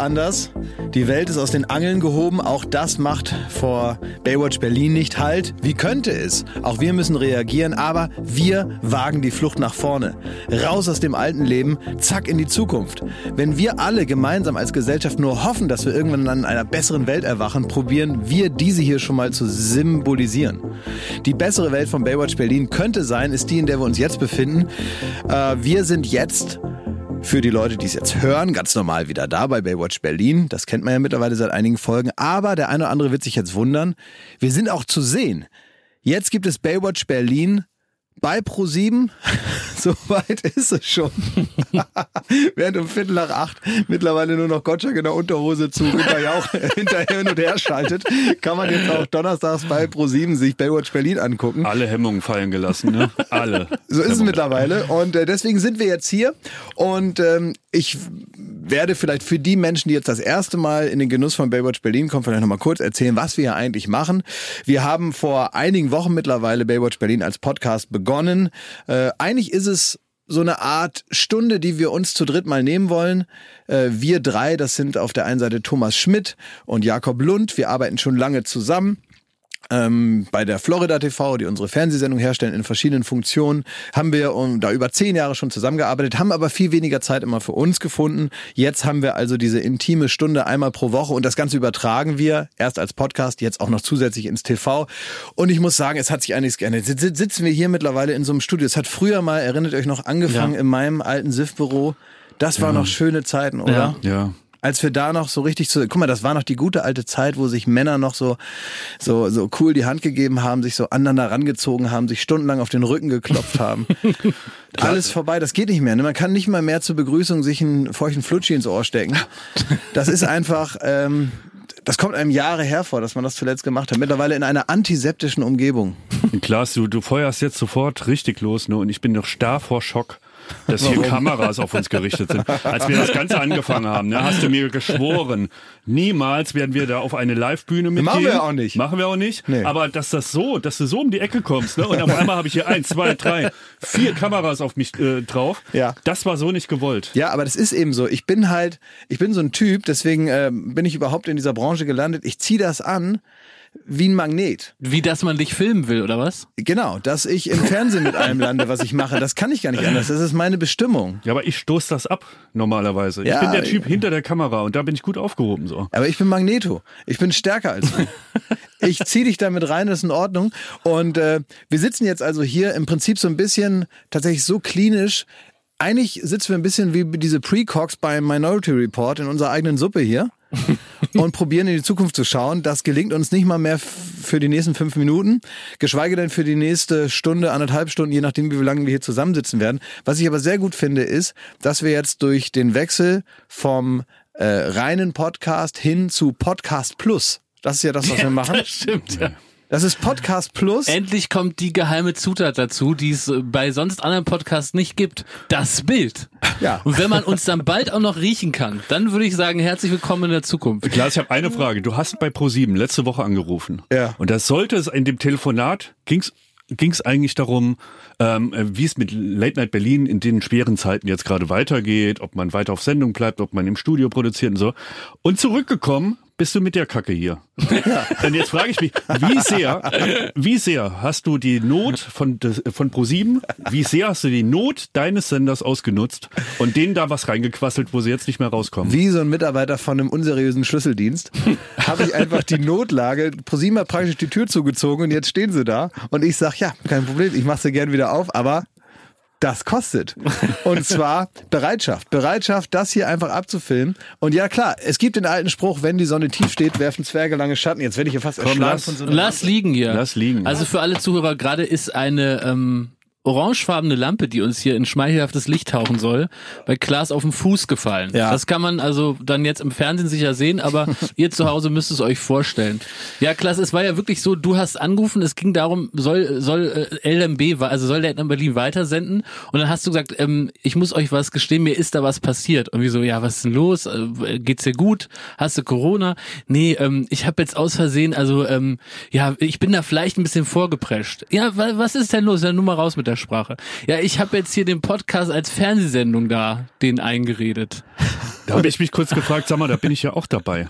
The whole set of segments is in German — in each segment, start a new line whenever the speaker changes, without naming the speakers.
Anders. Die Welt ist aus den Angeln gehoben. Auch das macht vor Baywatch Berlin nicht Halt. Wie könnte es? Auch wir müssen reagieren, aber wir wagen die Flucht nach vorne. Raus aus dem alten Leben, zack in die Zukunft. Wenn wir alle gemeinsam als Gesellschaft nur hoffen, dass wir irgendwann an einer besseren Welt erwachen, probieren wir diese hier schon mal zu symbolisieren. Die bessere Welt von Baywatch Berlin könnte sein, ist die, in der wir uns jetzt befinden. Äh, wir sind jetzt für die Leute, die es jetzt hören, ganz normal wieder da bei Baywatch Berlin. Das kennt man ja mittlerweile seit einigen Folgen. Aber der eine oder andere wird sich jetzt wundern. Wir sind auch zu sehen. Jetzt gibt es Baywatch Berlin bei Pro7. so weit ist es schon. Während um Viertel nach acht mittlerweile nur noch Gottschalk in der Unterhose zu Günter Jauch hinterher hin und her schaltet, kann man jetzt auch donnerstags bei Pro7 sich Baywatch Berlin angucken.
Alle Hemmungen fallen gelassen, ne? Alle.
So ist es mittlerweile. Und äh, deswegen sind wir jetzt hier. Und ähm, ich werde vielleicht für die Menschen, die jetzt das erste Mal in den Genuss von Baywatch Berlin kommen, vielleicht nochmal kurz erzählen, was wir hier eigentlich machen. Wir haben vor einigen Wochen mittlerweile Baywatch Berlin als Podcast begonnen. Äh, eigentlich ist es so eine Art Stunde, die wir uns zu dritt mal nehmen wollen. Äh, wir drei, das sind auf der einen Seite Thomas Schmidt und Jakob Lund. Wir arbeiten schon lange zusammen ähm, bei der Florida TV, die unsere Fernsehsendung herstellen in verschiedenen Funktionen, haben wir um, da über zehn Jahre schon zusammengearbeitet, haben aber viel weniger Zeit immer für uns gefunden. Jetzt haben wir also diese intime Stunde einmal pro Woche und das Ganze übertragen wir erst als Podcast, jetzt auch noch zusätzlich ins TV. Und ich muss sagen, es hat sich einiges geändert. Jetzt sitzen wir hier mittlerweile in so einem Studio. Es hat früher mal, erinnert euch noch, angefangen ja. in meinem alten SIF-Büro. Das waren ja. noch schöne Zeiten, oder?
Ja. ja
als wir da noch so richtig zu, guck mal, das war noch die gute alte Zeit, wo sich Männer noch so, so, so cool die Hand gegeben haben, sich so aneinander rangezogen haben, sich stundenlang auf den Rücken geklopft haben. Alles vorbei, das geht nicht mehr. Ne? Man kann nicht mal mehr zur Begrüßung sich einen feuchten Flutschi ins Ohr stecken. Das ist einfach, ähm, das kommt einem Jahre her vor, dass man das zuletzt gemacht hat. Mittlerweile in einer antiseptischen Umgebung.
Klaas, du, du feuerst jetzt sofort richtig los, ne? Und ich bin noch starr vor Schock dass hier Kameras auf uns gerichtet sind. Als wir das Ganze angefangen haben, ne, hast du mir geschworen, niemals werden wir da auf eine Live-Bühne mitgehen.
Machen wir auch nicht.
Machen wir auch nicht. Nee. Aber dass das so, dass du so um die Ecke kommst, ne, und auf einmal habe ich hier eins, zwei, drei, vier Kameras auf mich äh, drauf.
Ja.
Das war so nicht gewollt.
Ja, aber das ist eben so. Ich bin halt, ich bin so ein Typ, deswegen äh, bin ich überhaupt in dieser Branche gelandet. Ich ziehe das an wie ein Magnet.
Wie, dass man dich filmen will, oder was?
Genau, dass ich im Fernsehen mit allem lande, was ich mache. Das kann ich gar nicht anders. Das ist meine Bestimmung.
Ja, aber ich stoß das ab, normalerweise. Ja, ich bin der Typ hinter der Kamera und da bin ich gut aufgehoben, so.
Aber ich bin Magneto. Ich bin stärker als du. ich zieh dich damit rein, das ist in Ordnung. Und äh, wir sitzen jetzt also hier im Prinzip so ein bisschen tatsächlich so klinisch eigentlich sitzen wir ein bisschen wie diese Precox beim Minority Report in unserer eigenen Suppe hier und probieren in die Zukunft zu schauen. Das gelingt uns nicht mal mehr für die nächsten fünf Minuten, geschweige denn für die nächste Stunde, anderthalb Stunden, je nachdem, wie lange wir hier zusammensitzen werden. Was ich aber sehr gut finde, ist, dass wir jetzt durch den Wechsel vom äh, reinen Podcast hin zu Podcast Plus das ist ja das, was wir machen.
Das stimmt, ja.
Das ist Podcast Plus.
Endlich kommt die geheime Zutat dazu, die es bei sonst anderen Podcasts nicht gibt. Das Bild.
Ja.
Und wenn man uns dann bald auch noch riechen kann, dann würde ich sagen, herzlich willkommen in der Zukunft.
Klaas, ich habe eine Frage. Du hast bei Pro7 letzte Woche angerufen.
Ja.
Und das sollte es in dem Telefonat ging's ging es eigentlich darum, ähm, wie es mit Late Night Berlin in den schweren Zeiten jetzt gerade weitergeht, ob man weiter auf Sendung bleibt, ob man im Studio produziert und so. Und zurückgekommen bist du mit der Kacke hier. Ja. Und jetzt frage ich mich, wie sehr, wie sehr hast du die Not von, von Pro7, wie sehr hast du die Not deines Senders ausgenutzt und denen da was reingequasselt, wo sie jetzt nicht mehr rauskommen?
Wie so ein Mitarbeiter von einem unseriösen Schlüsseldienst habe ich einfach die Notlage, Pro7 hat praktisch die Tür zugezogen und jetzt stehen sie da und ich sage, ja, kein Problem, ich mache sie gern wieder auf, aber das kostet. Und zwar Bereitschaft. Bereitschaft, das hier einfach abzufilmen. Und ja, klar, es gibt den alten Spruch, wenn die Sonne tief steht, werfen Zwerge lange Schatten. Jetzt werde ich hier fast
Komm, lass, von so Lass liegen hier.
Lass liegen.
Also für alle Zuhörer, gerade ist eine ähm, orangefarbene Lampe, die uns hier in schmeichelhaftes Licht tauchen soll, bei Klaas auf den Fuß gefallen. Ja. Das kann man also dann jetzt im Fernsehen sicher sehen, aber ihr zu Hause müsst es euch vorstellen. Ja, Klaas, es war ja wirklich so, du hast angerufen, es ging darum, soll soll äh, LMB, also soll der in Berlin weitersenden und dann hast du gesagt, ähm, ich muss euch was gestehen, mir ist da was passiert. Und wie so, ja, was ist denn los? Äh, geht's dir gut? Hast du Corona? Nee, ähm, ich habe jetzt aus Versehen, also ähm, ja, ich bin da vielleicht ein bisschen vorgeprescht. Ja, was ist denn los? Ja, nur mal raus mit der Sprache. Ja, ich habe jetzt hier den Podcast als Fernsehsendung da, den eingeredet.
Da habe ich mich kurz gefragt, sag mal, da bin ich ja auch dabei.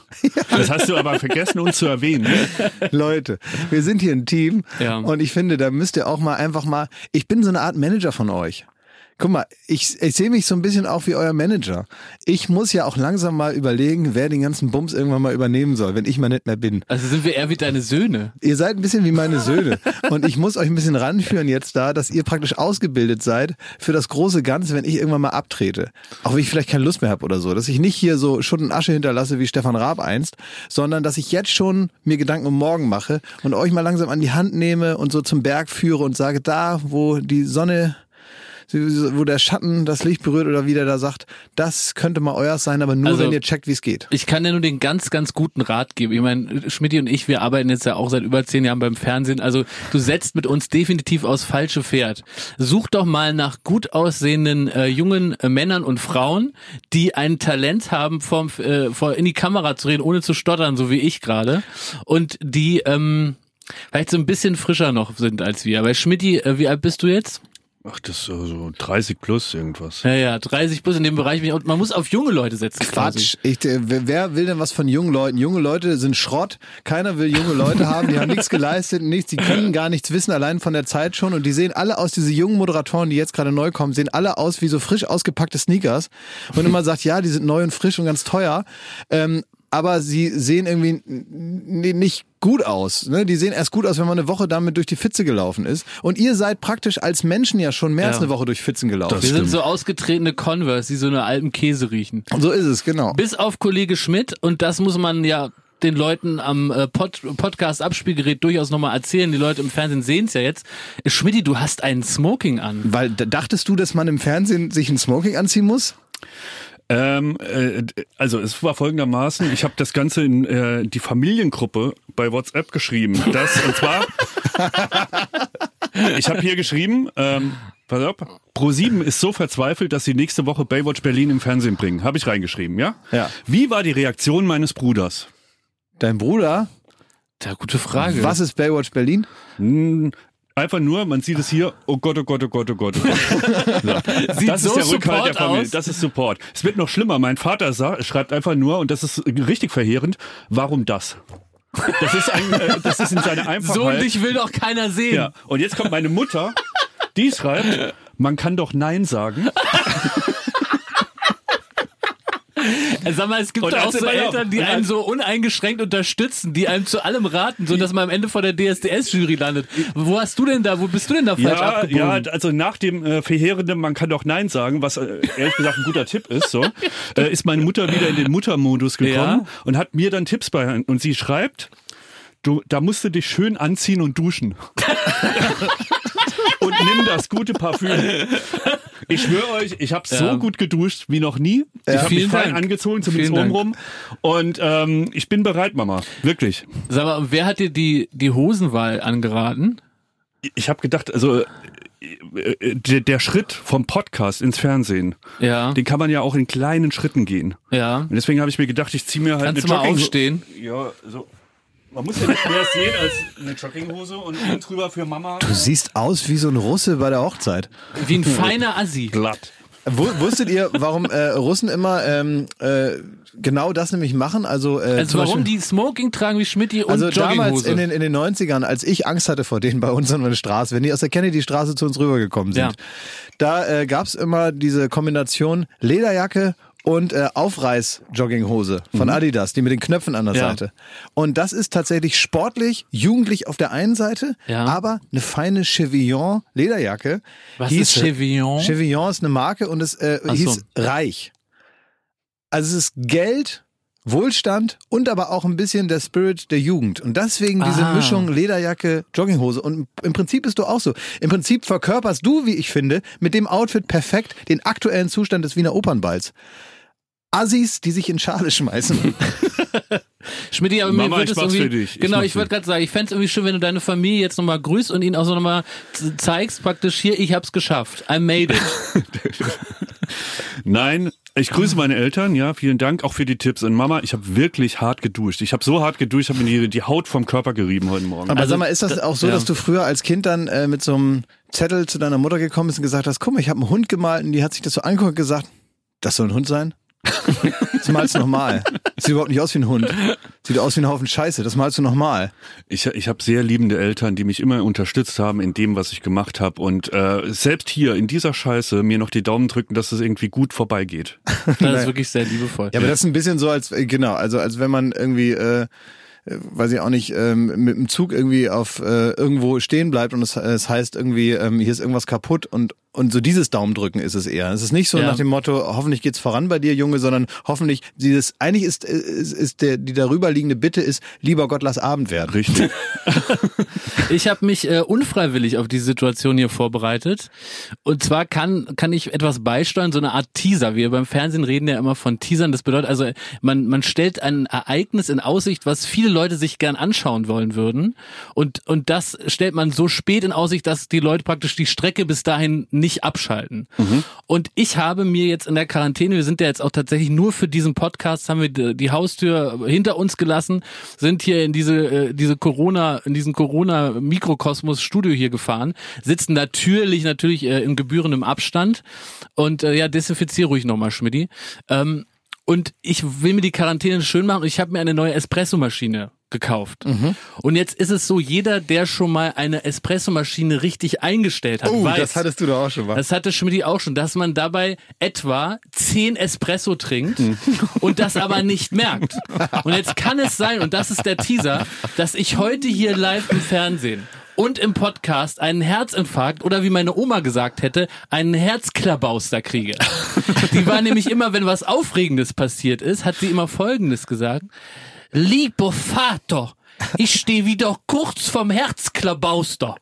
Das hast du aber vergessen, uns zu erwähnen. Ne?
Leute, wir sind hier ein Team
Ja.
und ich finde, da müsst ihr auch mal einfach mal, ich bin so eine Art Manager von euch. Guck mal, ich, ich sehe mich so ein bisschen auch wie euer Manager. Ich muss ja auch langsam mal überlegen, wer den ganzen Bums irgendwann mal übernehmen soll, wenn ich mal nicht mehr bin.
Also sind wir eher wie deine Söhne.
Ihr seid ein bisschen wie meine Söhne. Und ich muss euch ein bisschen ranführen jetzt da, dass ihr praktisch ausgebildet seid für das große Ganze, wenn ich irgendwann mal abtrete. Auch wenn ich vielleicht keine Lust mehr habe oder so. Dass ich nicht hier so Schutt und Asche hinterlasse wie Stefan Raab einst, sondern dass ich jetzt schon mir Gedanken um morgen mache und euch mal langsam an die Hand nehme und so zum Berg führe und sage, da, wo die Sonne wo der Schatten das Licht berührt oder wie der da sagt, das könnte mal euer sein, aber nur
Also-
wenn ihr checkt, wie es geht.
Ich kann dir nur den ganz, ganz guten Rat geben. Ich meine, Schmidt und ich, wir arbeiten jetzt ja auch seit über zehn Jahren beim Fernsehen. Also du setzt mit uns definitiv aufs falsche Pferd. Such doch mal nach gut aussehenden äh, jungen äh, Männern und Frauen, die ein Talent haben, vom, äh, vor, in die Kamera zu reden, ohne zu stottern, so wie ich gerade. Und die ähm, vielleicht so ein bisschen frischer noch sind als wir. Weil Schmidti, äh, wie alt bist du jetzt?
Ach, das ist so so 30 plus irgendwas.
Ja, ja, 30 plus in dem Bereich. Und man muss auf junge Leute setzen.
Quatsch. Ich, äh, wer- will denn was von jungen Leuten? Junge Leute sind Schrott. Keiner will junge Leute haben. Die haben nichts geleistet, nichts. Die können gar nichts wissen, allein von der Zeit schon. Und die sehen alle aus, diese jungen Moderatoren, die jetzt gerade neu kommen, sehen alle aus wie so frisch ausgepackte Sneakers. Und immer sagt, ja, die sind neu und frisch und ganz teuer. Ähm, aber sie sehen irgendwie nicht gut aus. Ne? Die sehen erst gut aus, wenn man eine Woche damit durch die Pfütze gelaufen ist. Und ihr seid praktisch als Menschen ja schon mehr als
Ja.
eine Woche durch Pfützen gelaufen.
Das
Wir sind
stimmt.
so ausgetretene Converse, die so eine alten Käse riechen.
so ist es, genau.
Bis auf Kollege Schmidt und das muss man ja den Leuten am äh, Pod Podcast Abspielgerät durchaus nochmal erzählen. Die Leute im Fernsehen sehen es ja jetzt. Schmidti, du hast einen Smoking an.
Weil dachtest du, dass man im Fernsehen sich ein Smoking anziehen muss?
Ähm, äh, also es war folgendermaßen, ich habe das Ganze in äh, die Familiengruppe bei WhatsApp geschrieben. Das und zwar, ich habe hier geschrieben, ähm, pass auf, Pro7 ist so verzweifelt, dass sie nächste Woche Baywatch Berlin im Fernsehen bringen. Habe ich reingeschrieben, ja?
Ja.
Wie war die Reaktion meines Bruders?
Dein Bruder?
Ja, gute Frage.
Was ist Baywatch Berlin?
Hm, Einfach nur, man sieht es hier, oh Gott, oh Gott, oh Gott, oh Gott. Oh Gott. So. Das
so
ist der Rückhalt der Familie.
aus.
Das ist Support. Es wird noch schlimmer. Mein Vater sa- schreibt einfach nur, und das ist richtig verheerend, warum das? Das ist, ein, äh, das ist in seiner Einfachheit.
so dich will doch keiner sehen.
ja. Und jetzt kommt meine Mutter, die schreibt, man kann doch Nein sagen.
Äh, Sag mal, es gibt
Und
doch auch so Eltern, die
und
einen so uneingeschränkt unterstützen, die einem zu allem raten, so dass man am Ende vor der DSDS-Jury landet. Wo hast du denn da, wo bist du denn da falsch
Ja,
abgebogen?
ja, also nach dem äh, verheerenden, man kann doch Nein sagen, was äh, ehrlich gesagt ein guter Tipp ist, so, äh, ist meine Mutter wieder in den Muttermodus gekommen
Ja.
und hat mir dann Tipps bei und sie schreibt, du, da musst du dich schön anziehen und duschen. und nimm das gute Parfüm. Ich schwöre euch, ich habe
Ja.
so gut geduscht wie noch nie. Ich habe mich fein angezogen, zumindest obenrum. Und ähm, ich bin bereit, Mama. Wirklich.
Sag mal, wer hat dir die, die Hosenwahl angeraten?
Ich habe gedacht, also äh, äh, der, Schritt vom Podcast ins Fernsehen,
Ja.
den kann man ja auch in kleinen Schritten gehen.
Ja.
Und deswegen habe ich mir gedacht, ich ziehe mir halt
Kannst
eine
du mal
Jogging-
aufstehen?
Ja, so. Man muss ja nicht mehr sehen als eine Jogginghose und innen drüber für Mama.
Du siehst aus wie so ein Russe bei der Hochzeit.
Wie ein feiner Assi.
Glatt.
Wu- Wusstet ihr, warum äh, Russen immer ähm, äh, genau das nämlich machen? Also, äh,
Also warum
Beispiel-
die Smoking tragen wie Schmidti und
Also damals in den, in den 90ern, als ich Angst hatte vor denen bei uns an der Straße, wenn die aus der Kennedy-Straße zu uns rübergekommen sind,
Ja.
da äh, gab's immer diese Kombination Lederjacke und äh, Aufreiß-Jogginghose von Adidas, die mit den Knöpfen an der
Mhm. Ja.
Seite. Und das ist tatsächlich sportlich, jugendlich auf der einen Seite,
Ja.
aber eine feine Chevillon-Lederjacke.
Was
hieß-
ist Chevillon?
Chevillon ist eine Marke und es äh,
Ach so.
hieß Reich. Also es ist Geld, Wohlstand und aber auch ein bisschen der Spirit der Jugend. Und deswegen diese
Ah.
Mischung Lederjacke, Jogginghose. Und im Prinzip bist du auch so. Im Prinzip verkörperst du, wie ich finde, mit dem Outfit perfekt den aktuellen Zustand des Wiener Opernballs. Assis, die sich in Schale schmeißen.
Schmidti, aber
Mama,
mir
ich
wird es irgendwie,
für dich. Ich
genau, ich
für
wollte gerade sagen, ich fände es irgendwie schön, wenn du deine Familie jetzt nochmal grüßt und ihnen auch so nochmal zeigst, praktisch hier, ich hab's geschafft. I made it.
Nein, ich grüße meine Eltern, ja, vielen Dank auch für die Tipps. Und Mama, ich habe wirklich hart geduscht. Ich habe so hart geduscht, ich habe mir die, die Haut vom Körper gerieben heute Morgen.
Aber
Also,
sag mal, ist das
da-
auch so,
ja.
dass du früher als Kind dann äh, mit so einem Zettel zu deiner Mutter gekommen bist und gesagt hast, guck mal, ich habe einen Hund gemalt und die hat sich das so angeguckt und gesagt, das soll ein Hund sein? Das malst du nochmal. Sieht überhaupt nicht aus wie ein Hund. Sieht aus wie ein Haufen Scheiße. Das malst du nochmal.
Ich, ich habe sehr liebende Eltern, die mich immer unterstützt haben in dem, was ich gemacht habe. Und äh, selbst hier in dieser Scheiße mir noch die Daumen drücken, dass es irgendwie gut vorbeigeht.
Das ist wirklich sehr liebevoll.
Ja, aber das ist ein bisschen so, als äh, genau, also als wenn man irgendwie äh, äh, weiß ich auch nicht, ähm, mit dem Zug irgendwie auf äh, irgendwo stehen bleibt und es, es heißt irgendwie, ähm, hier ist irgendwas kaputt und und so dieses Daumendrücken ist es eher. Es ist nicht so ja. nach dem Motto, hoffentlich geht's voran bei dir, Junge, sondern hoffentlich dieses, eigentlich ist, ist, ist der, die darüber liegende Bitte ist, lieber Gott, lass Abend werden.
Richtig.
ich habe mich äh, unfreiwillig auf die Situation hier vorbereitet. Und zwar kann, kann ich etwas beisteuern, so eine Art Teaser. Wir beim Fernsehen reden ja immer von Teasern. Das bedeutet also, man, man stellt ein Ereignis in Aussicht, was viele Leute sich gern anschauen wollen würden. Und, und das stellt man so spät in Aussicht, dass die Leute praktisch die Strecke bis dahin nicht abschalten. Mhm. Und ich habe mir jetzt in der Quarantäne, wir sind ja jetzt auch tatsächlich nur für diesen Podcast, haben wir die Haustür hinter uns gelassen, sind hier in diese, äh, diese Corona, in diesen Corona-Mikrokosmos Studio hier gefahren, sitzen natürlich, natürlich äh, im gebührendem Abstand und äh, ja, desinfiziere ruhig nochmal, Schmidti. Ähm, und ich will mir die Quarantäne schön machen und ich habe mir eine neue Espressomaschine gekauft. Mhm. Und jetzt ist es so, jeder, der schon mal eine Espressomaschine richtig eingestellt hat,
oh,
weiß,
das hattest du doch auch schon mal.
Das hatte Schmidt auch schon, dass man dabei etwa zehn Espresso trinkt mhm. und das aber nicht merkt. Und jetzt kann es sein, und das ist der Teaser, dass ich heute hier live im Fernsehen und im Podcast einen Herzinfarkt oder wie meine Oma gesagt hätte, einen Herzklabauster kriege. Die war nämlich immer, wenn was Aufregendes passiert ist, hat sie immer Folgendes gesagt. Lieber Vater, ich stehe wieder kurz vom Herzklabauster.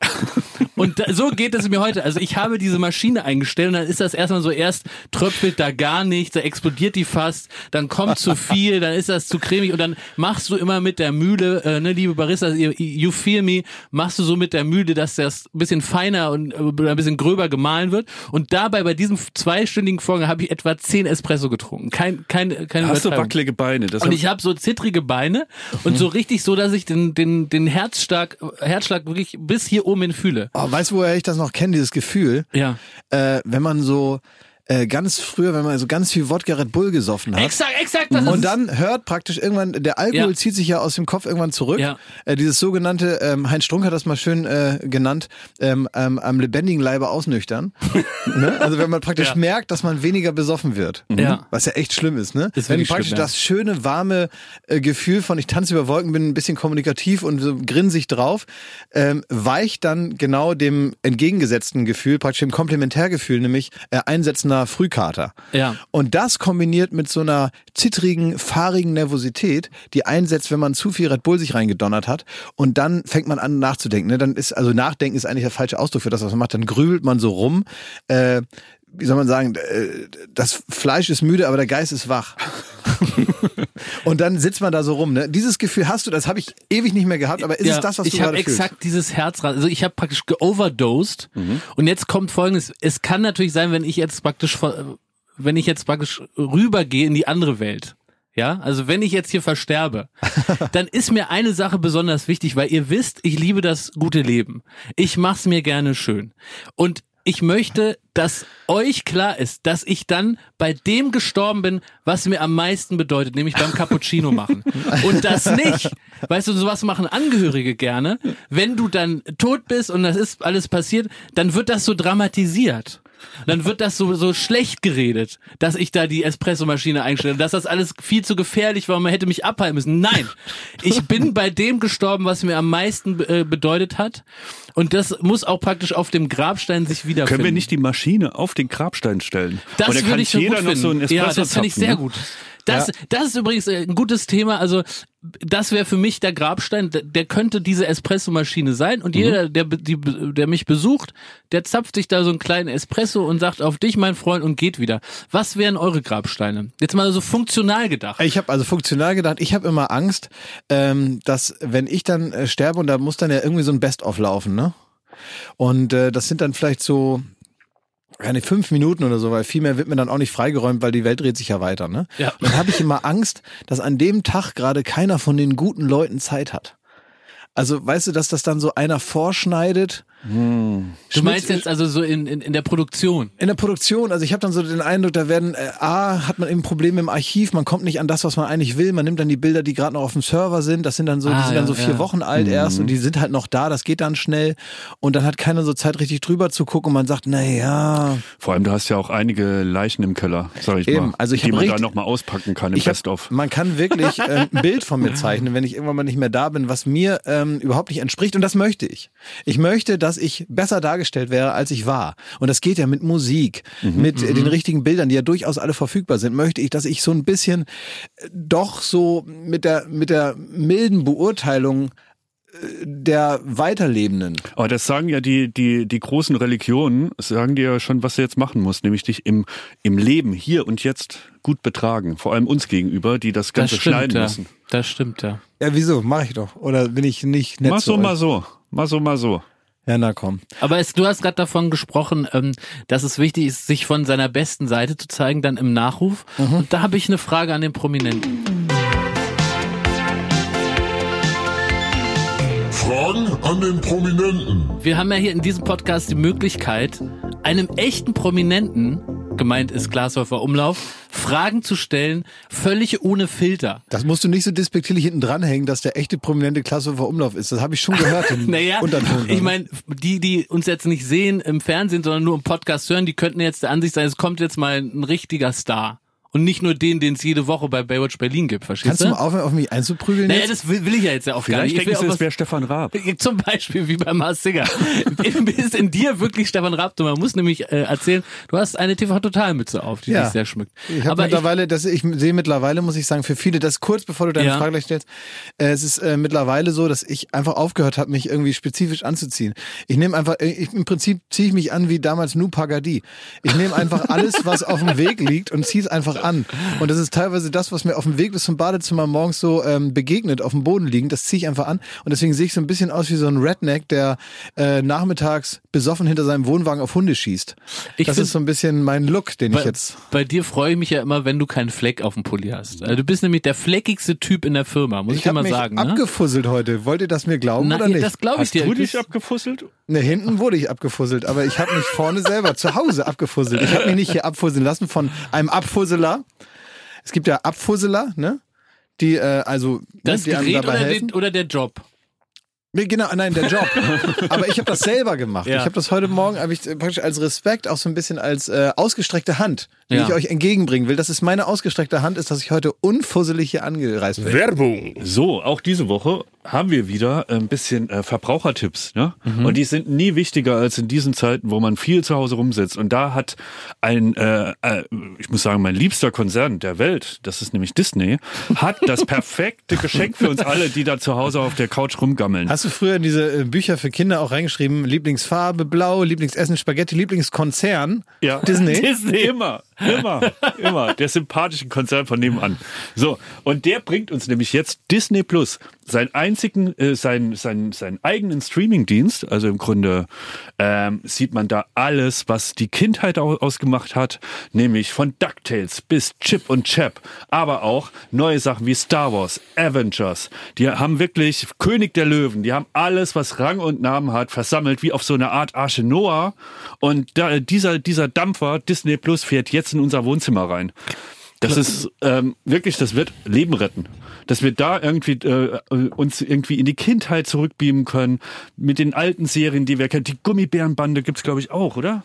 Und so geht es mir heute. Also ich habe diese Maschine eingestellt und dann ist das erstmal so, erst tröpfelt da gar nichts, da explodiert die fast, dann kommt zu viel, dann ist das zu cremig und dann machst du immer mit der Mühle, äh, ne, liebe Barista, you feel me, machst du so mit der Mühle, dass das ein bisschen feiner und äh, ein bisschen gröber gemahlen wird. Und dabei bei diesem zweistündigen Vorgang habe ich etwa zehn Espresso getrunken. Kein, kein, keine
Hast du wackelige Beine?
Das und ich habe so zittrige Beine und so richtig so, dass ich den, den, den Herzschlag, Herzschlag wirklich bis hier oben hin fühle.
Oh, weißt du, woher ich das noch kenne, dieses Gefühl?
Ja.
Äh, wenn man so äh, ganz früher, wenn man so ganz viel Wodka Red Bull gesoffen hat.
Exakt, exakt. Das
und dann hört praktisch irgendwann, der Alkohol ja. zieht sich ja aus dem Kopf irgendwann zurück. Ja. Äh, dieses sogenannte, ähm, Heinz Strunk hat das mal schön äh, genannt, ähm, ähm, am lebendigen Leibe ausnüchtern. ne? Also wenn man praktisch ja. merkt, dass man weniger besoffen wird.
Ja.
Was ja echt schlimm ist. Ne?
Ist
wenn praktisch schlimm, das schöne, warme äh, Gefühl von ich tanze über Wolken, bin ein bisschen kommunikativ und so grinsig drauf, ähm, weicht dann genau dem entgegengesetzten Gefühl, praktisch dem Komplementärgefühl, nämlich äh, einsetzender Frühkater.
Ja.
Und das kombiniert mit so einer zittrigen, fahrigen Nervosität, die einsetzt, wenn man zu viel Red Bull sich reingedonnert hat. Und dann fängt man an nachzudenken. Ne? Dann ist, also nachdenken ist eigentlich der falsche Ausdruck für das, was man macht. Dann grübelt man so rum. Äh, wie soll man sagen, äh, das Fleisch ist müde, aber der Geist ist wach. und dann sitzt man da so rum. Ne? Dieses Gefühl hast du, das habe ich ewig nicht mehr gehabt, aber ist ja, es das, was du
gerade fühlst? Ich habe exakt dieses Herzrad, also ich habe praktisch geoverdosed mhm. und jetzt kommt folgendes, es kann natürlich sein, wenn ich jetzt praktisch wenn ich jetzt praktisch rübergehe in die andere Welt. Ja, also wenn ich jetzt hier versterbe, dann ist mir eine Sache besonders wichtig, weil ihr wisst, ich liebe das gute Leben. Ich mach's mir gerne schön. Und ich möchte, dass euch klar ist, dass ich dann bei dem gestorben bin, was mir am meisten bedeutet, nämlich beim Cappuccino machen. Und das nicht. Weißt du, sowas machen Angehörige gerne. Wenn du dann tot bist und das ist alles passiert, dann wird das so dramatisiert dann wird das so, so schlecht geredet, dass ich da die Espressomaschine einstelle, dass das alles viel zu gefährlich war, man hätte mich abhalten müssen. Nein, ich bin bei dem gestorben, was mir am meisten äh, bedeutet hat. Und das muss auch praktisch auf dem Grabstein sich wiederfinden.
Können wir nicht die Maschine auf den Grabstein stellen?
Das würde ich so gut finden. So ja, das finde ich sehr ne? gut. Das, ja. das ist übrigens äh, ein gutes Thema. Also das wäre für mich der Grabstein. Der könnte diese Espressomaschine sein und mhm. jeder, der, die, der mich besucht, der zapft sich da so einen kleinen Espresso und sagt auf dich, mein Freund, und geht wieder. Was wären eure Grabsteine? Jetzt mal so funktional gedacht.
Ich habe also funktional gedacht. Ich habe immer Angst, ähm, dass wenn ich dann äh, sterbe und da muss dann ja irgendwie so ein Best-of laufen, ne? Und äh, das sind dann vielleicht so keine fünf Minuten oder so, weil viel mehr wird mir dann auch nicht freigeräumt, weil die Welt dreht sich ja weiter. Ne?
Ja.
Und dann habe ich immer Angst, dass an dem Tag gerade keiner von den guten Leuten Zeit hat. Also weißt du, dass das dann so einer vorschneidet
Hm. Du meinst jetzt also so in, in, in der Produktion?
In der Produktion. Also ich habe dann so den Eindruck, da werden äh, A, hat man eben Probleme im Archiv, man kommt nicht an das, was man eigentlich will. Man nimmt dann die Bilder, die gerade noch auf dem Server sind. Das sind dann so, ah, die sind ja, dann so vier ja. Wochen alt mhm. erst und die sind halt noch da. Das geht dann schnell und dann hat keiner so Zeit, richtig drüber zu gucken. Und man sagt, na ja.
Vor allem, du hast ja auch einige Leichen im Keller, sag ich eben. mal,
also ich
die man
richtig,
da noch mal auspacken kann im Best-of.
Man kann wirklich äh, ein Bild von mir zeichnen, wenn ich irgendwann mal nicht mehr da bin, was mir ähm, überhaupt nicht entspricht. Und das möchte ich. Ich möchte, dass ich besser dargestellt wäre, als ich war. Und das geht ja mit Musik, mhm, mit äh, den richtigen Bildern, die ja durchaus alle verfügbar sind. Möchte ich, dass ich so ein bisschen äh, doch so mit der, mit der milden Beurteilung äh, der Weiterlebenden.
Aber das sagen ja die, die, die großen Religionen, sagen dir ja schon, was du jetzt machen musst, nämlich dich im, im Leben hier und jetzt gut betragen. Vor allem uns gegenüber, die das Ganze das stimmt, schneiden
ja.
müssen.
Das stimmt, ja.
Ja, wieso? Mach ich doch. Oder bin ich nicht nett
Mach so, mal so. Mal so, mal so.
Ja, na komm.
Aber es, du hast gerade davon gesprochen, ähm, dass es wichtig ist, sich von seiner besten Seite zu zeigen, dann im Nachruf. Mhm. Und da habe ich eine Frage an den Prominenten.
Fragen an den Prominenten.
Wir haben ja hier in diesem Podcast die Möglichkeit, einem echten Prominenten gemeint ist Glashäufer Umlauf, Fragen zu stellen, völlig ohne Filter.
Das musst du nicht so despektierlich hinten dranhängen, dass der echte prominente Glashäufer Umlauf ist. Das habe ich schon gehört.
naja, ich meine, die, die uns jetzt nicht sehen im Fernsehen, sondern nur im Podcast hören, die könnten jetzt der Ansicht sein, es kommt jetzt mal ein richtiger Star. Und nicht nur den, den es jede Woche bei Baywatch Berlin gibt, verstehst
Kannst du? Kannst du mal aufhören, auf mich einzuprügeln
Naja, jetzt? das will, will ich ja jetzt ja auch
Vielleicht
gar nicht.
Ich denken Sie, es wäre Stefan Raab.
Zum Beispiel wie bei Mars Singer. ist in dir wirklich Stefan Raab. Du, man muss nämlich äh, erzählen, du hast eine TV-Totalmütze auf, die ja. dich sehr schmückt.
Ich habe mittlerweile, ich, das, ich sehe mittlerweile, muss ich sagen, für viele, das kurz bevor du deine ja. Frage gleich stellst, äh, es ist äh, mittlerweile so, dass ich einfach aufgehört habe, mich irgendwie spezifisch anzuziehen. Ich nehme einfach, äh, ich, im Prinzip ziehe ich mich an wie damals Nu Pagadi. Ich nehme einfach alles, was auf dem Weg liegt und ziehe es einfach an. Und das ist teilweise das, was mir auf dem Weg bis zum Badezimmer morgens so ähm, begegnet, auf dem Boden liegen. Das ziehe ich einfach an. Und deswegen sehe ich so ein bisschen aus wie so ein Redneck, der äh, nachmittags besoffen hinter seinem Wohnwagen auf Hunde schießt. Ich das ist so ein bisschen mein Look, den
bei,
ich jetzt.
Bei dir freue ich mich ja immer, wenn du keinen Fleck auf dem Pulli hast. Also du bist nämlich der fleckigste Typ in der Firma, muss ich, ich dir mal mich sagen.
Ich habe abgefusselt ne? heute. Wollt ihr das mir glauben Na, oder nicht?
Das glaube ich
hast dir. Hast du dich abgefusselt?
Ne, hinten wurde ich abgefusselt, aber ich habe mich vorne selber zu Hause abgefusselt. Ich habe mich nicht hier abfusseln lassen von einem Abfusseler. Es gibt ja Abfusseler, ne? Die, äh, also, ne,
das
die
Gerät oder, den, oder der Job?
Genau, nein, der Job. Aber ich habe das selber gemacht. Ja. Ich habe das heute Morgen hab ich praktisch als Respekt, auch so ein bisschen als äh, ausgestreckte Hand, die ja. ich euch entgegenbringen will. Das ist meine ausgestreckte Hand, ist, dass ich heute unfusselig hier angereist bin.
Werbung. So, auch diese Woche haben wir wieder ein bisschen äh, Verbrauchertipps. Ne? Mhm. Und die sind nie wichtiger als in diesen Zeiten, wo man viel zu Hause rumsitzt. Und da hat ein, äh, äh, ich muss sagen, mein liebster Konzern der Welt, das ist nämlich Disney, hat das perfekte Geschenk für uns alle, die da zu Hause auf der Couch rumgammeln.
Hast du früher in diese äh, Bücher für Kinder auch reingeschrieben? Lieblingsfarbe blau, Lieblingsessen Spaghetti, Lieblingskonzern?
Ja. Disney? Disney. Immer, immer, immer. Der sympathische Konzern von nebenan. So, und der bringt uns nämlich jetzt Disney Plus, sein einzigen, äh, sein, sein, seinen eigenen Streamingdienst. Also im Grunde ähm, sieht man da alles, was die Kindheit ausgemacht hat, nämlich von DuckTales bis Chip und Chap, aber auch neue Sachen wie Star Wars, Avengers. Die haben wirklich König der Löwen, die haben alles, was Rang und Namen hat, versammelt, wie auf so eine Art Arche Noah. Und da, dieser, dieser Dampfer Disney Plus fährt jetzt in unser Wohnzimmer rein. Das ist ähm, wirklich, das wird Leben retten. Dass wir da irgendwie äh, uns irgendwie in die Kindheit zurückbeamen können mit den alten Serien, die wir kennen. Die Gummibärenbande gibt's glaube ich auch, oder?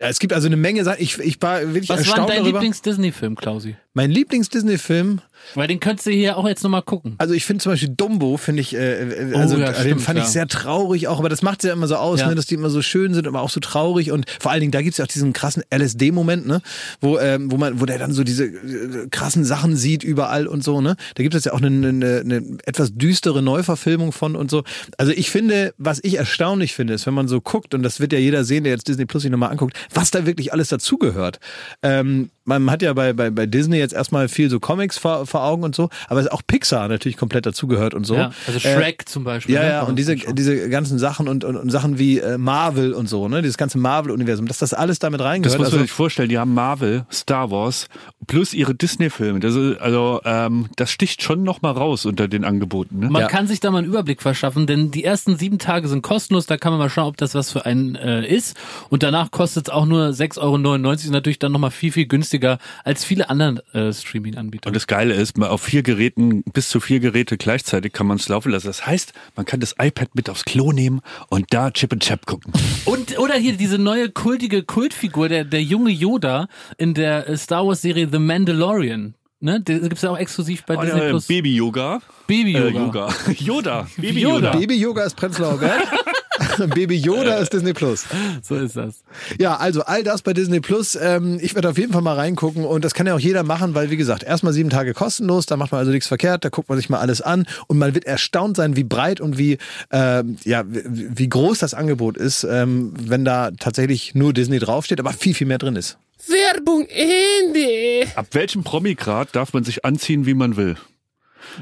Ja, es gibt also eine Menge Sachen. Ich, ich war wirklich
Was
erstaunt
war dein
Lieblings-Disney-Film,
Klausi?
Mein Lieblings-Disney-Film
weil den könntest du hier auch jetzt nochmal gucken.
Also ich finde zum Beispiel Dumbo, finde ich, äh, äh also oh, ja, den stimmt, fand ja. ich sehr traurig auch, aber das macht ja immer so aus, ja. ne, dass die immer so schön sind, aber auch so traurig und vor allen Dingen, da gibt's ja auch diesen krassen LSD-Moment, ne, wo, ähm, wo man, wo der dann so diese äh, krassen Sachen sieht überall und so, ne. Da gibt es ja auch eine, eine, eine etwas düstere Neuverfilmung von und so. Also ich finde, was ich erstaunlich finde, ist, wenn man so guckt, und das wird ja jeder sehen, der jetzt Disney Plus sich nochmal anguckt, was da wirklich alles dazugehört. Ähm, man hat ja bei, bei, bei Disney jetzt erstmal viel so Comics vor, vor Augen und so, aber auch Pixar natürlich komplett dazugehört und so.
Ja, also Shrek äh, zum Beispiel.
Ja, ne? ja, und diese, diese ganzen Sachen und, und, und Sachen wie äh, Marvel und so, ne, dieses ganze Marvel-Universum, dass das alles damit reingehört.
Das muss man also, sich vorstellen, die haben Marvel, Star Wars plus ihre Disney-Filme. also ähm, das sticht schon nochmal raus unter den Angeboten. Ne?
Man ja. kann sich da mal einen Überblick verschaffen, denn die ersten sieben Tage sind kostenlos, da kann man mal schauen, ob das was für einen äh, ist. Und danach kostet es auch nur 6,99 Euro, ist natürlich dann nochmal viel, viel günstiger als viele andere äh, Streaming-Anbieter.
Und das Geile ist, auf vier Geräten, bis zu vier Geräte gleichzeitig kann man es laufen lassen. Das heißt, man kann das iPad mit aufs Klo nehmen und da Chip and Chap gucken.
Und oder hier diese neue kultige Kultfigur, der, der junge Yoda in der äh, Star Wars-Serie The Mandalorian. Ne, da gibt's ja auch exklusiv bei oh, Disney
Plus. Baby Yoga.
Baby Yoga. Äh,
Yoga. Yoda. Baby Yoda.
Baby Yoga ist Prenzlauer Berg. Baby Yoda ist Disney Plus.
So ist das.
Ja, also all das bei Disney Plus. Ähm, ich werde auf jeden Fall mal reingucken und das kann ja auch jeder machen, weil wie gesagt, erstmal sieben Tage kostenlos, da macht man also nichts verkehrt, da guckt man sich mal alles an und man wird erstaunt sein, wie breit und wie äh, ja wie, wie groß das Angebot ist, ähm, wenn da tatsächlich nur Disney draufsteht, aber viel viel mehr drin ist.
Werbung Ende.
Ab welchem Promigrad darf man sich anziehen, wie man will?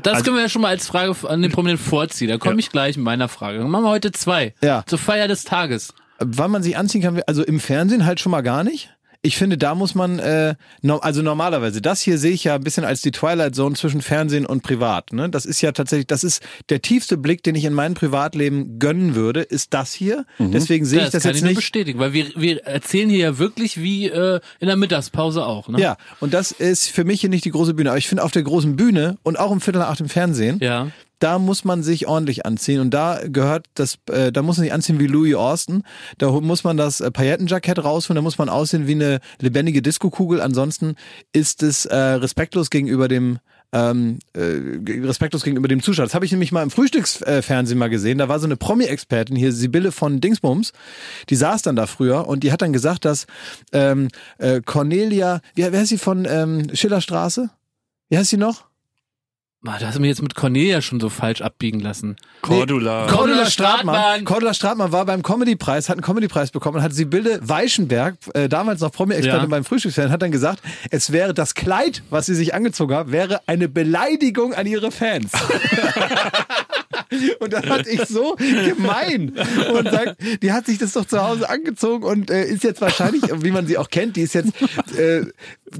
Das also, können wir ja schon mal als Frage an den Prominenten vorziehen. Da komme ja. ich gleich mit meiner Frage. Dann machen wir heute zwei. Ja. Zur Feier des Tages.
Wann man sich anziehen kann, also im Fernsehen halt schon mal gar nicht ich finde, da muss man, äh, no, also normalerweise, das hier sehe ich ja ein bisschen als die Twilight Zone zwischen Fernsehen und Privat. Ne? Das ist ja tatsächlich, das ist der tiefste Blick, den ich in mein Privatleben gönnen würde, ist das hier. Mhm. Deswegen sehe ja, ich das, das jetzt nicht.
bestätigen, weil wir, wir erzählen hier ja wirklich wie äh, in der Mittagspause auch. Ne?
Ja, und das ist für mich hier nicht die große Bühne. Aber ich finde auf der großen Bühne und auch um Viertel nach acht im Fernsehen,
ja
da muss man sich ordentlich anziehen und da gehört das, äh, da muss man sich anziehen wie Louis Austin, da muss man das äh, Paillettenjackett rausholen, da muss man aussehen wie eine lebendige Diskokugel, ansonsten ist es äh, respektlos gegenüber dem ähm, äh, respektlos gegenüber dem Zuschauer. Das habe ich nämlich mal im Frühstücksfernsehen mal gesehen. Da war so eine Promi-Expertin hier, Sibylle von Dingsbums, die saß dann da früher und die hat dann gesagt, dass ähm, äh, Cornelia, wie, wie heißt sie von ähm, Schillerstraße? Wie heißt sie noch?
Da hast du mich jetzt mit Cornelia schon so falsch abbiegen lassen.
Cordula.
Nee, Cordula Stratmann. Cordula Stratmann war beim Comedy-Preis, hat einen Comedy-Preis bekommen und hat Sibylle Weichenberg, äh, damals noch Promi-Expertin ja. beim Frühstücksfernsehen, hat dann gesagt, es wäre das Kleid, was sie sich angezogen hat, wäre eine Beleidigung an ihre Fans. Und dann fand ich so gemein und sagt, die hat sich das doch zu Hause angezogen und äh, ist jetzt wahrscheinlich, wie man sie auch kennt, die ist jetzt, äh,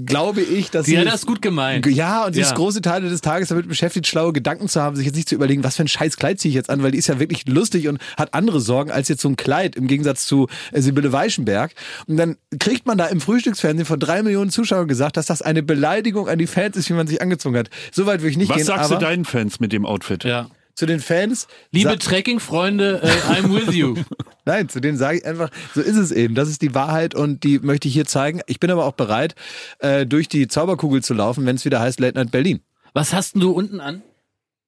glaube ich, dass
die
sie.
hat das gut gemeint.
Ja, und sie ja. ist große Teile des Tages damit beschäftigt, schlaue Gedanken zu haben, sich jetzt nicht zu überlegen, was für ein scheiß Kleid ziehe ich jetzt an, weil die ist ja wirklich lustig und hat andere Sorgen als jetzt so ein Kleid, im Gegensatz zu äh, Sibylle Weichenberg. Und dann kriegt man da im Frühstücksfernsehen von drei Millionen Zuschauern gesagt, dass das eine Beleidigung an die Fans ist, wie man sich angezogen hat. Soweit würde ich nicht
was
gehen.
Was sagst du deinen Fans mit dem Outfit?
Ja
zu den Fans.
Liebe Trekking-Freunde, äh, I'm with you.
Nein, zu denen sage ich einfach, so ist es eben. Das ist die Wahrheit und die möchte ich hier zeigen. Ich bin aber auch bereit, äh, durch die Zauberkugel zu laufen, wenn es wieder heißt Late Night Berlin.
Was hast denn du unten an?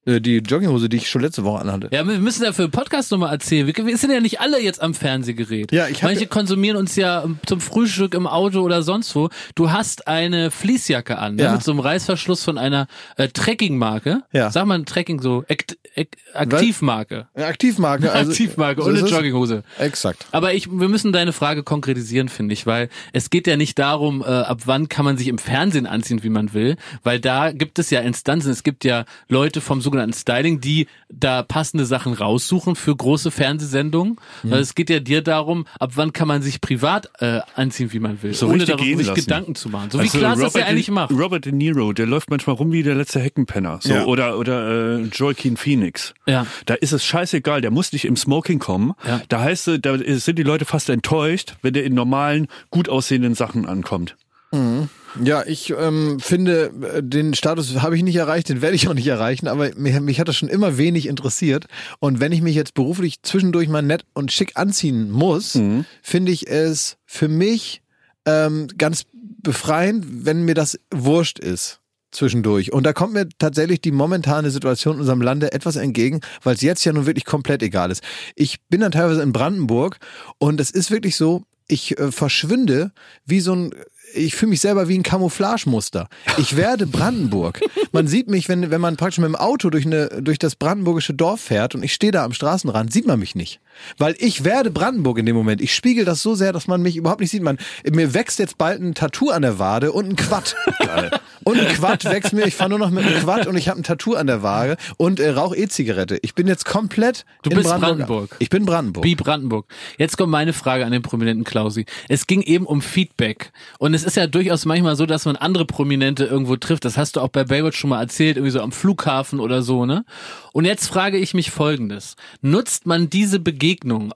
Äh, die Jogginghose, die ich schon letzte Woche anhatte.
Ja, wir müssen ja für den Podcast nochmal erzählen. Wir, sind ja nicht alle jetzt am Fernsehgerät.
Ja, ich
Manche konsumieren uns ja zum Frühstück im Auto oder sonst wo. Du hast eine Fließjacke an, ne? ja. mit so einem Reißverschluss von einer äh, Trekking-Marke. Ja. Sag mal Trekking so, Akt, Akt, Aktivmarke.
Ja, Aktivmarke.
Also, Aktivmarke so eine Jogginghose.
Exakt.
Aber ich, wir müssen deine Frage konkretisieren, finde ich, weil es geht ja nicht darum, äh, ab wann kann man sich im Fernsehen anziehen, wie man will, weil da gibt es ja Instanzen, es gibt ja Leute vom sogenannten Styling, die da passende Sachen raussuchen für große Fernsehsendungen. Mhm. Also es geht ja dir darum, ab wann kann man sich privat äh, anziehen, wie man will,
so
ohne darüber sich lassen. Gedanken zu machen. So also wie Klaas das ja eigentlich macht.
Robert De Niro, der läuft manchmal rum wie der letzte Heckenpenner. So, ja. Oder, oder äh, Joaquin Phoenix.
Ja.
Da ist es scheißegal, der muss nicht im Smoking kommen. Ja. Da heißt es, da sind die Leute fast enttäuscht, wenn der in normalen, gut aussehenden Sachen ankommt.
Mhm. Ja, ich ähm, finde, äh, den Status habe ich nicht erreicht, den werde ich auch nicht erreichen, aber mich, mich hat das schon immer wenig interessiert. Und wenn ich mich jetzt beruflich zwischendurch mal nett und schick anziehen muss, mhm. finde ich es für mich ähm, ganz befreiend, wenn mir das wurscht ist zwischendurch. Und da kommt mir tatsächlich die momentane Situation in unserem Lande etwas entgegen, weil es jetzt ja nun wirklich komplett egal ist. Ich bin dann teilweise in Brandenburg und es ist wirklich so, ich äh, verschwinde wie so ein ich fühle mich selber wie ein Camouflagemuster. Ich werde Brandenburg. Man sieht mich, wenn, wenn man praktisch mit dem Auto durch, eine, durch das brandenburgische Dorf fährt und ich stehe da am Straßenrand, sieht man mich nicht. Weil ich werde Brandenburg in dem Moment. Ich spiegel das so sehr, dass man mich überhaupt nicht sieht. Man, mir wächst jetzt bald ein Tattoo an der Wade und ein Quad. Geil. Und ein Quad wächst mir. Ich fahre nur noch mit einem Quad und ich habe ein Tattoo an der Waage und äh, rauch E-Zigarette. Ich bin jetzt komplett
Du
in
bist
Brandenburg.
Brandenburg.
Ich bin Brandenburg.
Wie Brandenburg. Jetzt kommt meine Frage an den prominenten Klausi. Es ging eben um Feedback. Und es ist ja durchaus manchmal so, dass man andere Prominente irgendwo trifft. Das hast du auch bei Baywatch schon mal erzählt, irgendwie so am Flughafen oder so, ne? Und jetzt frage ich mich Folgendes. Nutzt man diese Begegnung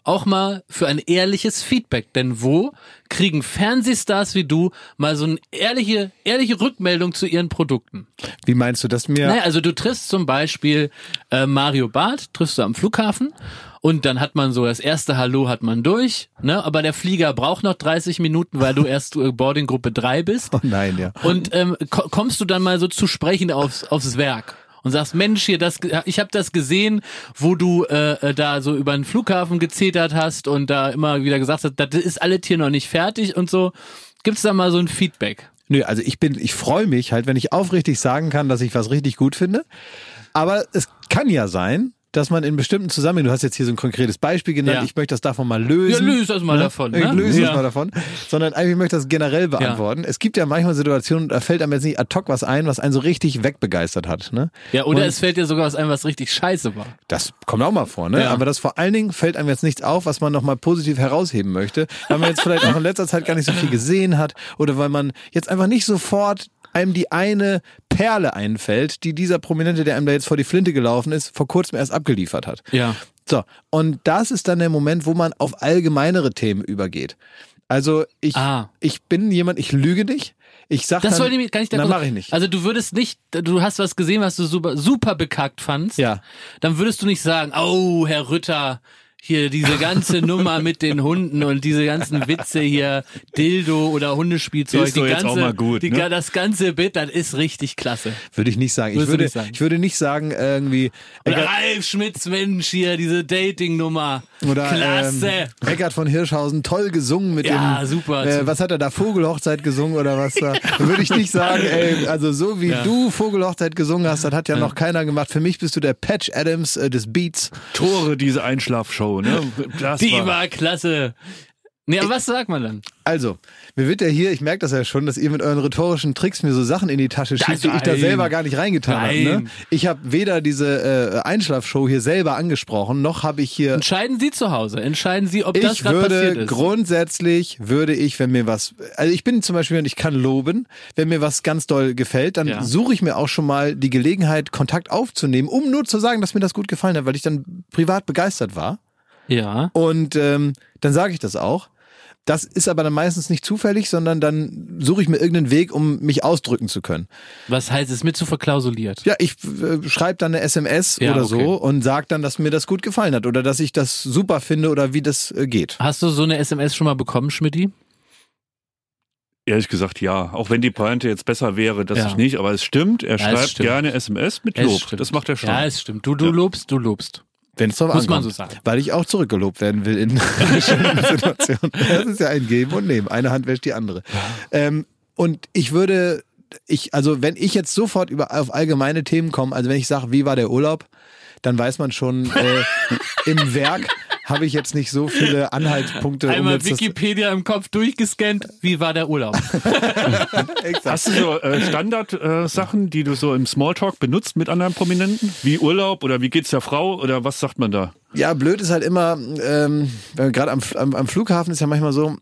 auch mal für ein ehrliches Feedback? Denn wo kriegen Fernsehstars wie du mal so eine ehrliche, ehrliche Rückmeldung zu ihren Produkten?
Wie meinst du das mir?
Naja, also du triffst zum Beispiel äh, Mario Barth, triffst du am Flughafen und dann hat man so das erste Hallo hat man durch, ne? Aber der Flieger braucht noch 30 Minuten, weil du erst äh, Boardinggruppe 3 bist.
Oh nein, ja.
Und ähm, ko kommst du dann mal so zu sprechen aufs, aufs Werk und sagst, Mensch, hier, das, ich habe das gesehen, wo du äh, äh, da so über den Flughafen gezetert hast und da immer wieder gesagt hast, das ist alles hier noch nicht fertig und so. Gibt's da mal so ein Feedback?
Nö, also ich bin, ich freue mich halt, wenn ich aufrichtig sagen kann, dass ich was richtig gut finde. Aber es kann ja sein, dass man in bestimmten Zusammenhängen, du hast jetzt hier so ein konkretes Beispiel genannt,
Ja.
ich möchte das davon mal lösen.
Ja, löse das mal davon,
Ich
ne?
löse
Ja.
das mal davon. Sondern eigentlich möchte ich das generell beantworten. Es gibt ja manchmal Situationen, da fällt einem jetzt nicht ad hoc was ein, was einen so richtig wegbegeistert hat. Ne?
Ja, oder
Und
es fällt dir sogar was ein, was richtig scheiße war.
das kommt auch mal vor, ne?
Ja.
Aber das vor allen Dingen fällt einem jetzt nichts auf, was man nochmal positiv herausheben möchte, weil man jetzt vielleicht auch in letzter Zeit gar nicht so viel gesehen hat oder weil man jetzt einfach nicht sofort einem die eine Perle einfällt, die dieser Prominente, der einem da jetzt vor die Flinte gelaufen ist, vor kurzem erst abgeliefert hat.
Ja.
So, und das ist dann der Moment, wo man auf allgemeinere Themen übergeht. Also ich,
Ah.
ich bin jemand, ich lüge nicht. Ich sag
Das
dann,
wollte ich, kann ich da
Nein,
kurz-
mach ich nicht.
Also du würdest nicht, du hast was gesehen, was du super, super bekackt fandst.
Ja.
Dann würdest du nicht sagen, oh, Herr Rütter, hier diese ganze Nummer mit den Hunden und diese ganzen Witze hier, Dildo oder Hundespielzeug,
Ist doch
die
jetzt
ganze,
auch mal gut,
die,
ne?
das ganze Bit, das ist richtig klasse.
würde ich nicht sagen. Ich
Würdest
würde,
nicht sagen?
ich würde nicht sagen irgendwie,
Oder
Eckart,
Ralf Schmitz Mensch hier, diese Dating-Nummer.
oder
Klasse.
Ähm, Eckart von Hirschhausen, toll gesungen mit
Ja,
dem,
super.
Äh, was hat er da, Vogelhochzeit gesungen oder was da? würde ich nicht sagen, ey, also so wie du Vogelhochzeit gesungen hast, das hat ja, noch keiner gemacht. Für mich bist du der Patch Adams äh, des Beats.
Tore, diese Einschlafshow, ne? Das
die
war,
war klasse. Nee, aber was sagt man dann?
Also, mir wird ja hier, ich merke das ja schon, dass ihr mit euren rhetorischen Tricks mir so Sachen in die Tasche schiebt, die ich da selber gar nicht reingetan habe. Ne? Ich habe weder diese äh, Einschlafshow hier selber angesprochen, noch habe ich hier
Entscheiden Sie zu Hause. Entscheiden Sie, ob das
ich
gerade passiert
würde
ist.
grundsätzlich würde ich, wenn mir was, also ich bin zum Beispiel, ich kann loben, wenn mir was ganz doll gefällt, dann
Ja.
suche ich mir auch schon mal die Gelegenheit, Kontakt aufzunehmen, um nur zu sagen, dass mir das gut gefallen hat, weil ich dann privat begeistert war.
Ja.
Und ähm, dann sage ich das auch. Das ist aber dann meistens nicht zufällig, sondern dann suche ich mir irgendeinen Weg, um mich ausdrücken zu können.
Was heißt es mit zu verklausuliert?
Ja, ich äh, schreibe dann eine SMS
Ja,
oder
okay.
so und sage dann, dass mir das gut gefallen hat oder dass ich das super finde oder wie das äh, geht.
Hast du so eine SMS schon mal bekommen, Schmidti?
Ehrlich gesagt, ja. Auch wenn die Pointe jetzt besser wäre, dass
Ja.
ich nicht, aber es stimmt, er
Ja,
schreibt
stimmt.
gerne SMS mit Lob. Das macht er schon.
Ja, es stimmt. Du, du
Ja.
lobst, du lobst.
Wenn es drauf
Muss man
ankommt.
so sagen.
Weil ich auch zurückgelobt werden will in bestimmten Situationen. Das ist ja ein Geben und Nehmen. Eine Hand wäscht die andere. Ähm, und ich würde, ich, also wenn ich jetzt sofort über auf allgemeine Themen komme, also wenn ich sage, wie war der Urlaub, dann weiß man schon, äh, im Werk habe ich jetzt nicht so viele Anhaltspunkte. um
Einmal
das-
Wikipedia im Kopf durchgescannt. Wie war der Urlaub?
Hast du so äh, Standard-Sachen, äh, die du so im Smalltalk benutzt mit anderen Prominenten? Wie Urlaub oder wie geht's der Frau oder was sagt man da?
Ja, blöd ist halt immer, ähm, gerade am, am, am Flughafen ist ja manchmal so,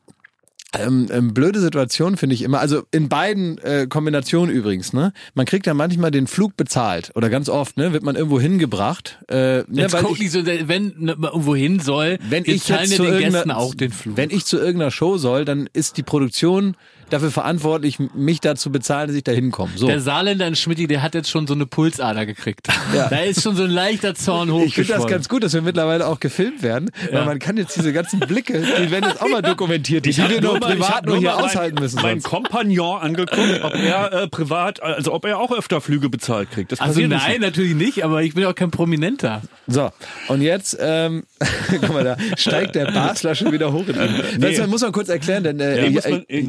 ähm, ähm, blöde Situation finde ich immer, also in beiden äh, Kombinationen übrigens, ne? Man kriegt ja manchmal den Flug bezahlt oder ganz oft, ne, wird man irgendwo hingebracht. Äh, ne,
Jetzt guck
ich,
nicht so, wenn ne, irgendwo hin soll,
wenn ich jetzt zu
den Gästen auch den Flug.
wenn ich zu irgendeiner Show soll, dann ist die Produktion dafür verantwortlich, mich dazu bezahlen, dass ich da hinkomme. So.
der Saarländer in Schmidti, der hat jetzt schon so eine Pulsader gekriegt.
Ja.
Da ist schon so ein leichter Zorn
Ich finde das ganz gut, dass wir mittlerweile auch gefilmt werden, weil man kann jetzt diese ganzen Blicke, die werden jetzt auch mal dokumentiert, die, wir nur
mal-
privat nur hier
mal
aushalten
mein,
müssen. Sonst.
Kompagnon angeguckt, ob er äh, privat, also ob er auch öfter Flüge bezahlt kriegt. Das
also nein,
nicht.
natürlich nicht, aber ich bin auch kein Prominenter.
So, und jetzt, ähm, guck mal, da steigt der Basler schon wieder hoch in an. Das muss man kurz erklären, denn äh,
Ja,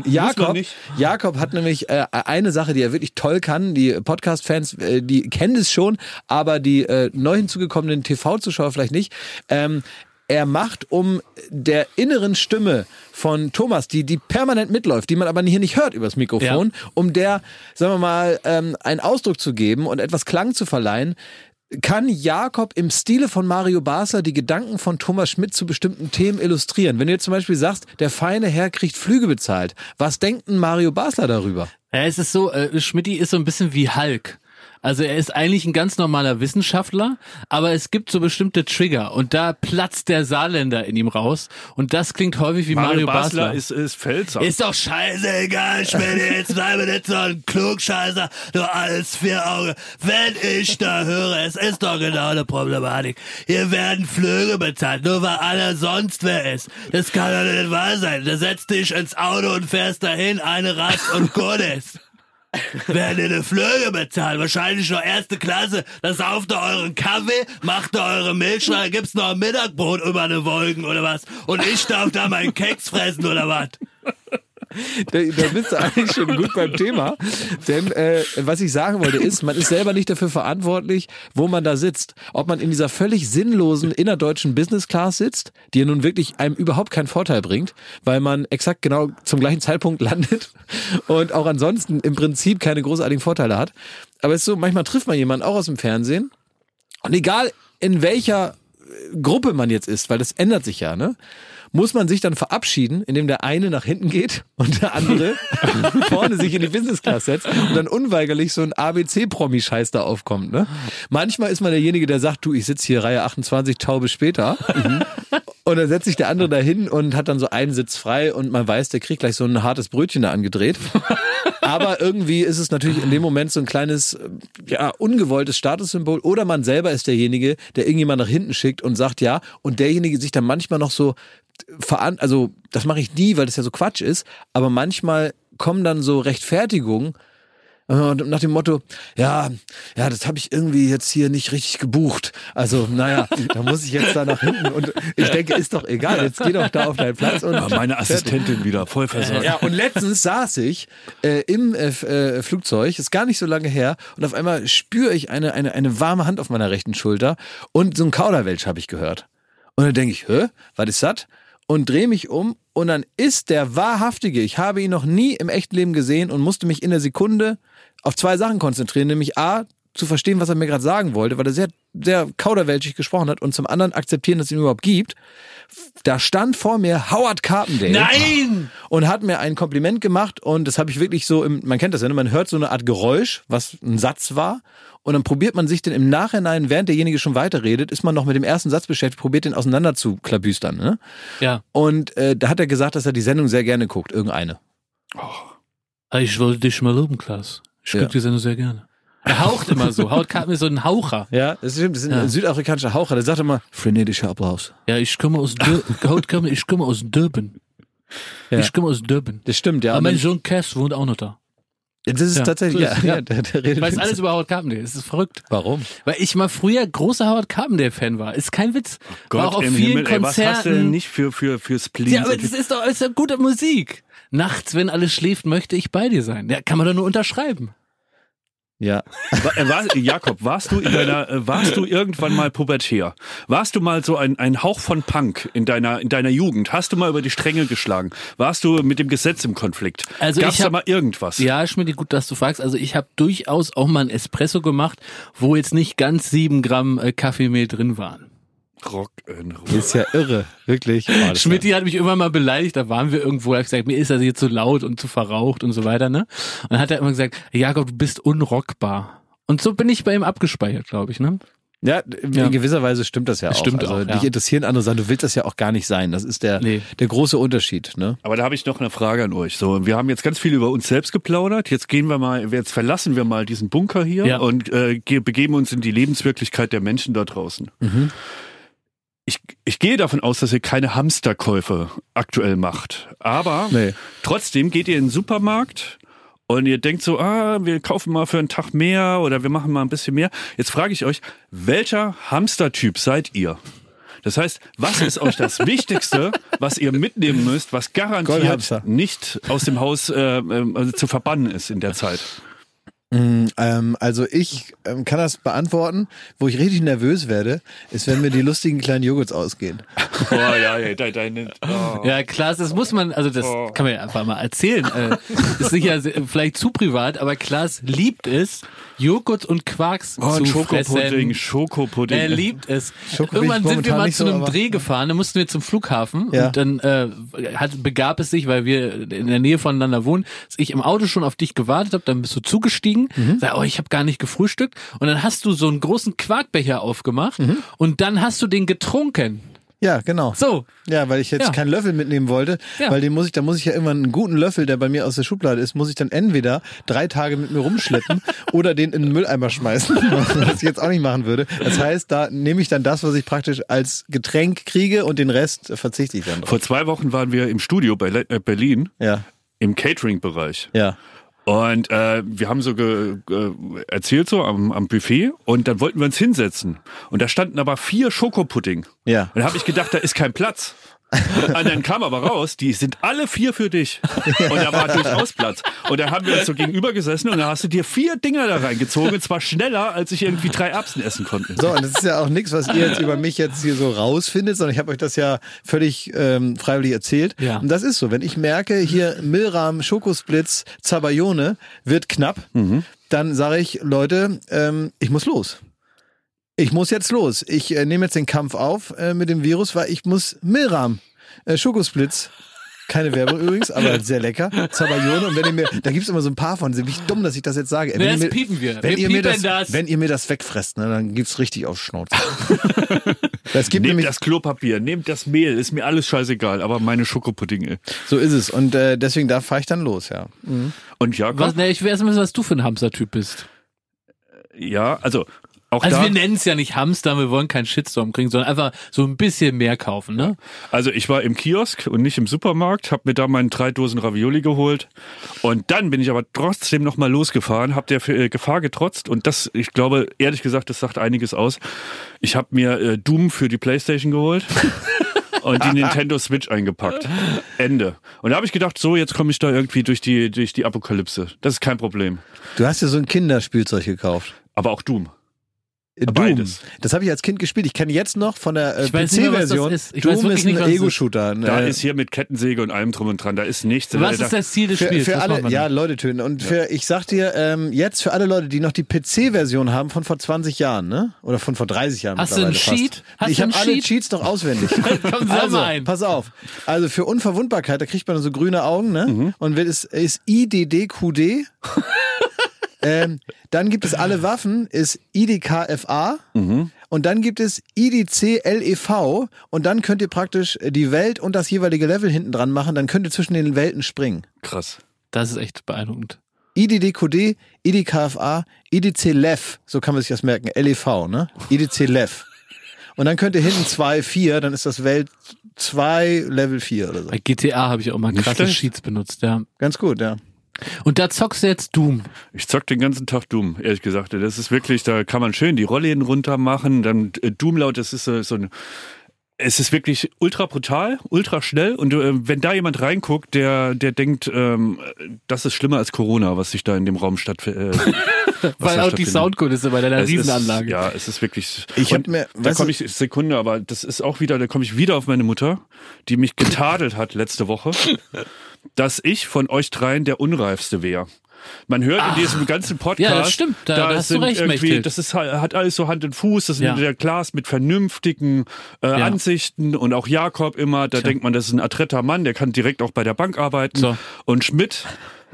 Ja-
man- man
Jakob,
nicht.
Jakob hat nämlich äh, eine Sache, die er wirklich toll kann. Die Podcast-Fans, äh, die kennen es schon, aber die äh, neu hinzugekommenen TV-Zuschauer vielleicht nicht. Ähm, er macht, um der inneren Stimme von Thomas, die, die permanent mitläuft, die man aber hier nicht hört übers Mikrofon, ja. um der, sagen wir mal, ähm, einen Ausdruck zu geben und etwas Klang zu verleihen, kann Jakob im Stile von Mario Basler die Gedanken von Thomas Schmidt zu bestimmten Themen illustrieren. Wenn du jetzt zum Beispiel sagst, der feine Herr kriegt Flüge bezahlt, was denkt denn Mario Basler darüber?
Ja, es ist so, äh, Schmidti ist so ein bisschen wie Hulk. Also er ist eigentlich ein ganz normaler Wissenschaftler, aber es gibt so bestimmte Trigger und da platzt der Saarländer in ihm raus und das klingt häufig wie Mario, Mario Basler. Basler.
Ist, ist Pfälzer.
Ist doch scheißegal, Schmidt, jetzt bleibe nicht so ein Klugscheißer, du alles vier Augen. Wenn ich da höre, es ist doch genau eine Problematik. Hier werden Flüge bezahlt, nur weil aller sonst wer ist. Das kann doch nicht wahr sein. Da setzt dich ins Auto und fährst dahin, eine Rast und gut ist. Werden eine Flüge bezahlt, wahrscheinlich noch erste Klasse. Da sauft ihr euren Kaffee, macht ihr eure Milch rein, gibt's noch ein Mittagbrot über eine Wolken oder was. Und ich darf da meinen Keks fressen oder was.
Da, da bist du eigentlich schon gut beim Thema. Denn äh, was ich sagen wollte ist, man ist selber nicht dafür verantwortlich, wo man da sitzt. Ob man in dieser völlig sinnlosen innerdeutschen Business Class sitzt, die ja nun wirklich einem überhaupt keinen Vorteil bringt, weil man exakt genau zum gleichen Zeitpunkt landet und auch ansonsten im Prinzip keine großartigen Vorteile hat. Aber es ist so, manchmal trifft man jemanden auch aus dem Fernsehen und egal in welcher Gruppe man jetzt ist, weil das ändert sich ja, ne? Muss man sich dann verabschieden, indem der eine nach hinten geht und der andere vorne sich in die Business Class setzt und dann unweigerlich so ein ABC-Promi-Scheiß da aufkommt. Ne? Manchmal ist man derjenige, der sagt, du, ich sitze hier Reihe 28, Taube später. Mhm. Und dann setzt sich der andere dahin und hat dann so einen Sitz frei und man weiß, der kriegt gleich so ein hartes Brötchen da angedreht. Aber irgendwie ist es natürlich in dem Moment so ein kleines, ja, ungewolltes Statussymbol. Oder man selber ist derjenige, der irgendjemand nach hinten schickt und sagt ja. Und derjenige sich dann manchmal noch so veran also das mache ich nie, weil das ja so Quatsch ist, aber manchmal kommen dann so Rechtfertigungen äh, nach dem Motto, ja, ja, das habe ich irgendwie jetzt hier nicht richtig gebucht. Also, naja, da muss ich jetzt da nach hinten. Und ich denke, ist doch egal, jetzt geh doch da auf deinen Platz. Und
ja, meine Assistentin wieder, voll versorgt.
Ja, und letztens saß ich äh, im äh, äh, Flugzeug, ist gar nicht so lange her, und auf einmal spüre ich eine, eine, eine warme Hand auf meiner rechten Schulter und so ein Kauderwelsch habe ich gehört. Und dann denke ich, hä, was ist das? und drehe mich um und dann ist der wahrhaftige. Ich habe ihn noch nie im echten Leben gesehen und musste mich in der Sekunde auf zwei Sachen konzentrieren, nämlich A, zu verstehen, was er mir gerade sagen wollte, weil er sehr, sehr kauderwelschig gesprochen hat und zum anderen akzeptieren, dass es ihn überhaupt gibt. Da stand vor mir Howard Carpendale.
Nein!
Und hat mir ein Kompliment gemacht und das habe ich wirklich so, im, man kennt das ja, ne? man hört so eine Art Geräusch, was ein Satz war und dann probiert man sich den im Nachhinein, während derjenige schon weiterredet, ist man noch mit dem ersten Satz beschäftigt, probiert den auseinander zu klabüstern. Ne?
Ja.
Und äh, da hat er gesagt, dass er die Sendung sehr gerne guckt, irgendeine.
Oh. Ich wollte dich mal loben, Klaas. Ich gucke ja. die Sendung sehr gerne. Er haucht immer so. Haut mir so ein Haucher.
Ja, das stimmt. Das ist ein ja. südafrikanischer Haucher. Der sagt immer frenetischer Applaus.
Ja, ich komme aus Haut ich komme aus Durban. Ja. Ich komme aus Durban.
Das stimmt, ja.
Aber mein Sohn Cass wohnt auch noch da.
Das ist ja, tatsächlich,
so ist, ja, ja, der, der redet. Ich weiß alles über Howard Carpendale. Das ist verrückt.
Warum?
Weil ich mal früher großer Howard Carpendale-Fan war. Ist kein Witz. Oh
Gott,
war auch auf
im
vielen
Himmel,
Konzerten.
Ey, was hast du denn nicht für, für, für Spleen?
Ja, aber das ist doch, ist doch gute Musik. Nachts, wenn alles schläft, möchte ich bei dir sein. Ja, kann man doch nur unterschreiben.
Ja.
War, Jakob, warst du in deiner, äh, warst du irgendwann mal pubertär? Warst du mal so ein, ein Hauch von Punk in deiner, in deiner Jugend? Hast du mal über die Stränge geschlagen? Warst du mit dem Gesetz im Konflikt?
Also
Gab's
ich hab,
da mal irgendwas?
Ja, Schmidt, gut, dass du fragst. Also ich habe durchaus auch mal ein Espresso gemacht, wo jetzt nicht ganz sieben Gramm äh, Kaffeemehl drin waren.
Rock'n'Roll.
Ist ja irre, wirklich.
Oh, Schmidt hat mich immer mal beleidigt, da waren wir irgendwo, er hat gesagt, mir ist das hier zu laut und zu verraucht und so weiter, ne? Und dann hat er immer gesagt, Jakob, du bist unrockbar. Und so bin ich bei ihm abgespeichert, glaube ich, ne?
Ja, in ja. gewisser Weise stimmt das ja auch.
Stimmt
also,
auch, ja.
Dich interessieren andere Sachen, du willst das ja auch gar nicht sein. Das ist der, nee. der große Unterschied. Ne?
Aber da habe ich noch eine Frage an euch. So, wir haben jetzt ganz viel über uns selbst geplaudert. Jetzt gehen wir mal, jetzt verlassen wir mal diesen Bunker hier ja. und äh, begeben uns in die Lebenswirklichkeit der Menschen da draußen. Mhm ich, ich gehe davon aus, dass ihr keine Hamsterkäufe aktuell macht. Aber nee. trotzdem geht ihr in den Supermarkt und ihr denkt so, ah, wir kaufen mal für einen Tag mehr oder wir machen mal ein bisschen mehr. Jetzt frage ich euch, welcher Hamstertyp seid ihr? Das heißt, was ist euch das Wichtigste, was ihr mitnehmen müsst, was garantiert nicht aus dem Haus äh, äh, zu verbannen ist in der Zeit?
Mm, ähm, also ich ähm, kann das beantworten. Wo ich richtig nervös werde, ist, wenn mir die lustigen kleinen Joghurts ausgehen.
Oh ja, ja, dein, dein,
oh. ja klar, das muss man, also das oh. kann man ja einfach mal erzählen. Äh, ist sicher vielleicht zu privat, aber Klaas liebt es, Joghurt und Quarks
oh,
zu
Schokopudding, Schokopudding.
Er liebt es. Irgendwann sind wir mal zu einem so, Dreh gefahren, da mussten wir zum Flughafen ja. und dann äh, hat, begab es sich, weil wir in der Nähe voneinander wohnen, dass ich im Auto schon auf dich gewartet habe, dann bist du zugestiegen, mhm. sag, oh, ich habe gar nicht gefrühstückt und dann hast du so einen großen Quarkbecher aufgemacht mhm. und dann hast du den getrunken.
Ja, genau.
So.
Ja, weil ich jetzt ja. keinen Löffel mitnehmen wollte, ja. weil den muss ich, da muss ich ja immer einen guten Löffel, der bei mir aus der Schublade ist, muss ich dann entweder drei Tage mit mir rumschleppen oder den in den Mülleimer schmeißen, was ich jetzt auch nicht machen würde. Das heißt, da nehme ich dann das, was ich praktisch als Getränk kriege und den Rest verzichte ich dann drauf.
Vor zwei Wochen waren wir im Studio bei äh, Berlin.
Ja.
Im Catering-Bereich.
Ja.
Und äh, wir haben so ge, ge, erzählt so am, am Buffet und dann wollten wir uns hinsetzen. Und da standen aber vier Schokopudding.
Ja.
Und da habe ich gedacht, da ist kein Platz. Und dann kam aber raus, die sind alle vier für dich. Und da war durchaus Platz. Und dann haben wir uns so gegenüber gesessen und da hast du dir vier Dinger da reingezogen, und zwar schneller, als ich irgendwie drei Erbsen essen konnte.
So, und das ist ja auch nichts, was ihr jetzt über mich jetzt hier so rausfindet, sondern ich habe euch das ja völlig ähm, freiwillig erzählt.
Ja.
Und das ist so, wenn ich merke, hier Milram, Schokosplitz, Zabayone wird knapp, mhm. dann sage ich, Leute, ähm, ich muss los. Ich muss jetzt los. Ich äh, nehme jetzt den Kampf auf äh, mit dem Virus, weil ich muss Milram, äh, Schokosplitz. Keine Werbung übrigens, aber sehr lecker. Zabayone. Und wenn ihr mir, da gibt's immer so ein paar von, sind wie dumm, dass ich das jetzt sage.
Wenn
das
mir, piepen wir.
Wenn
wir
ihr mir das, das, wenn ihr mir das wegfresst, ne, dann gibt's richtig auf Schnauze.
das gibt nehmt das Klopapier, nehmt das Mehl, ist mir alles scheißegal, aber meine Schokopuddinge.
So ist es. Und äh, deswegen da fahre ich dann los, ja.
Mhm. Und Jakob?
Was, ne, ich will erst mal wissen, was du für ein Hamstertyp bist.
Ja, also auch
also
da,
wir nennen es ja nicht Hamster, wir wollen keinen Shitstorm kriegen, sondern einfach so ein bisschen mehr kaufen, ne?
Also ich war im Kiosk und nicht im Supermarkt, habe mir da meinen drei Dosen Ravioli geholt und dann bin ich aber trotzdem nochmal losgefahren, habe der äh, Gefahr getrotzt und das, ich glaube, ehrlich gesagt, das sagt einiges aus. Ich habe mir äh, Doom für die Playstation geholt. und die Nintendo Switch eingepackt. Ende. Und da habe ich gedacht, so, jetzt komme ich da irgendwie durch die, durch die Apokalypse. Das ist kein Problem.
Du hast dir so ein Kinderspielzeug gekauft.
Aber auch Doom.
Doom. Beides. Das habe ich als Kind gespielt. Ich kenne jetzt noch von der äh, PC-Version. Doom ist ein Ego-Shooter.
Da äh, ist hier mit Kettensäge und allem drum und dran. Da ist nichts.
Was
da,
ist das Ziel des Spiels?
Für, für alle, ja, Leute töten. Und für, ich sag dir, ähm, jetzt für alle Leute, die noch die PC-Version haben von vor 20 Jahren, ne? Oder von vor 30 Jahren.
Hast du einen Cheat?
Hast ich habe alle Cheats noch auswendig.
Komm,
also,
ein.
pass auf. Also für Unverwundbarkeit, da kriegt man so grüne Augen, ne? Mhm. Und ist, ist IDDQD. ähm, dann gibt es alle Waffen, ist IDKFA. Mhm. Und dann gibt es IDCLEV. Und dann könnt ihr praktisch die Welt und das jeweilige Level hinten dran machen. Dann könnt ihr zwischen den Welten springen.
Krass.
Das ist echt beeindruckend.
IDDQD, IDKFA, IDCLEV. So kann man sich das merken. LEV, ne? IDCLEV. Und dann könnt ihr hinten 2, 4, dann ist das Welt 2, Level 4 oder so.
Bei GTA habe ich auch mal krasse Sheets benutzt, ja.
Ganz gut, ja.
Und da zockst du jetzt Doom.
Ich zock den ganzen Tag Doom, ehrlich gesagt. Das ist wirklich, da kann man schön die Rollläden runter machen, dann äh, Doom laut, das ist so, so ein es ist wirklich ultra brutal, ultra schnell und äh, wenn da jemand reinguckt, der der denkt, ähm, das ist schlimmer als Corona, was sich da in dem Raum stattfindet.
Äh, Weil auch die Soundkulisse bei deiner es Riesenanlage.
Ist, ja, es ist wirklich.
Ich hab mir,
da komme ich Sekunde, aber das ist auch wieder, da komme ich wieder auf meine Mutter, die mich getadelt hat letzte Woche dass ich von euch dreien der Unreifste wäre. Man hört Ach, in diesem ganzen Podcast,
ja, das stimmt, da, da
hast sind du recht, irgendwie, das ist hat alles so Hand und Fuß, das ist ja. der Glas mit vernünftigen äh, ja. Ansichten und auch Jakob immer, da Tja. denkt man, das ist ein adretter Mann, der kann direkt auch bei der Bank arbeiten. So. Und Schmidt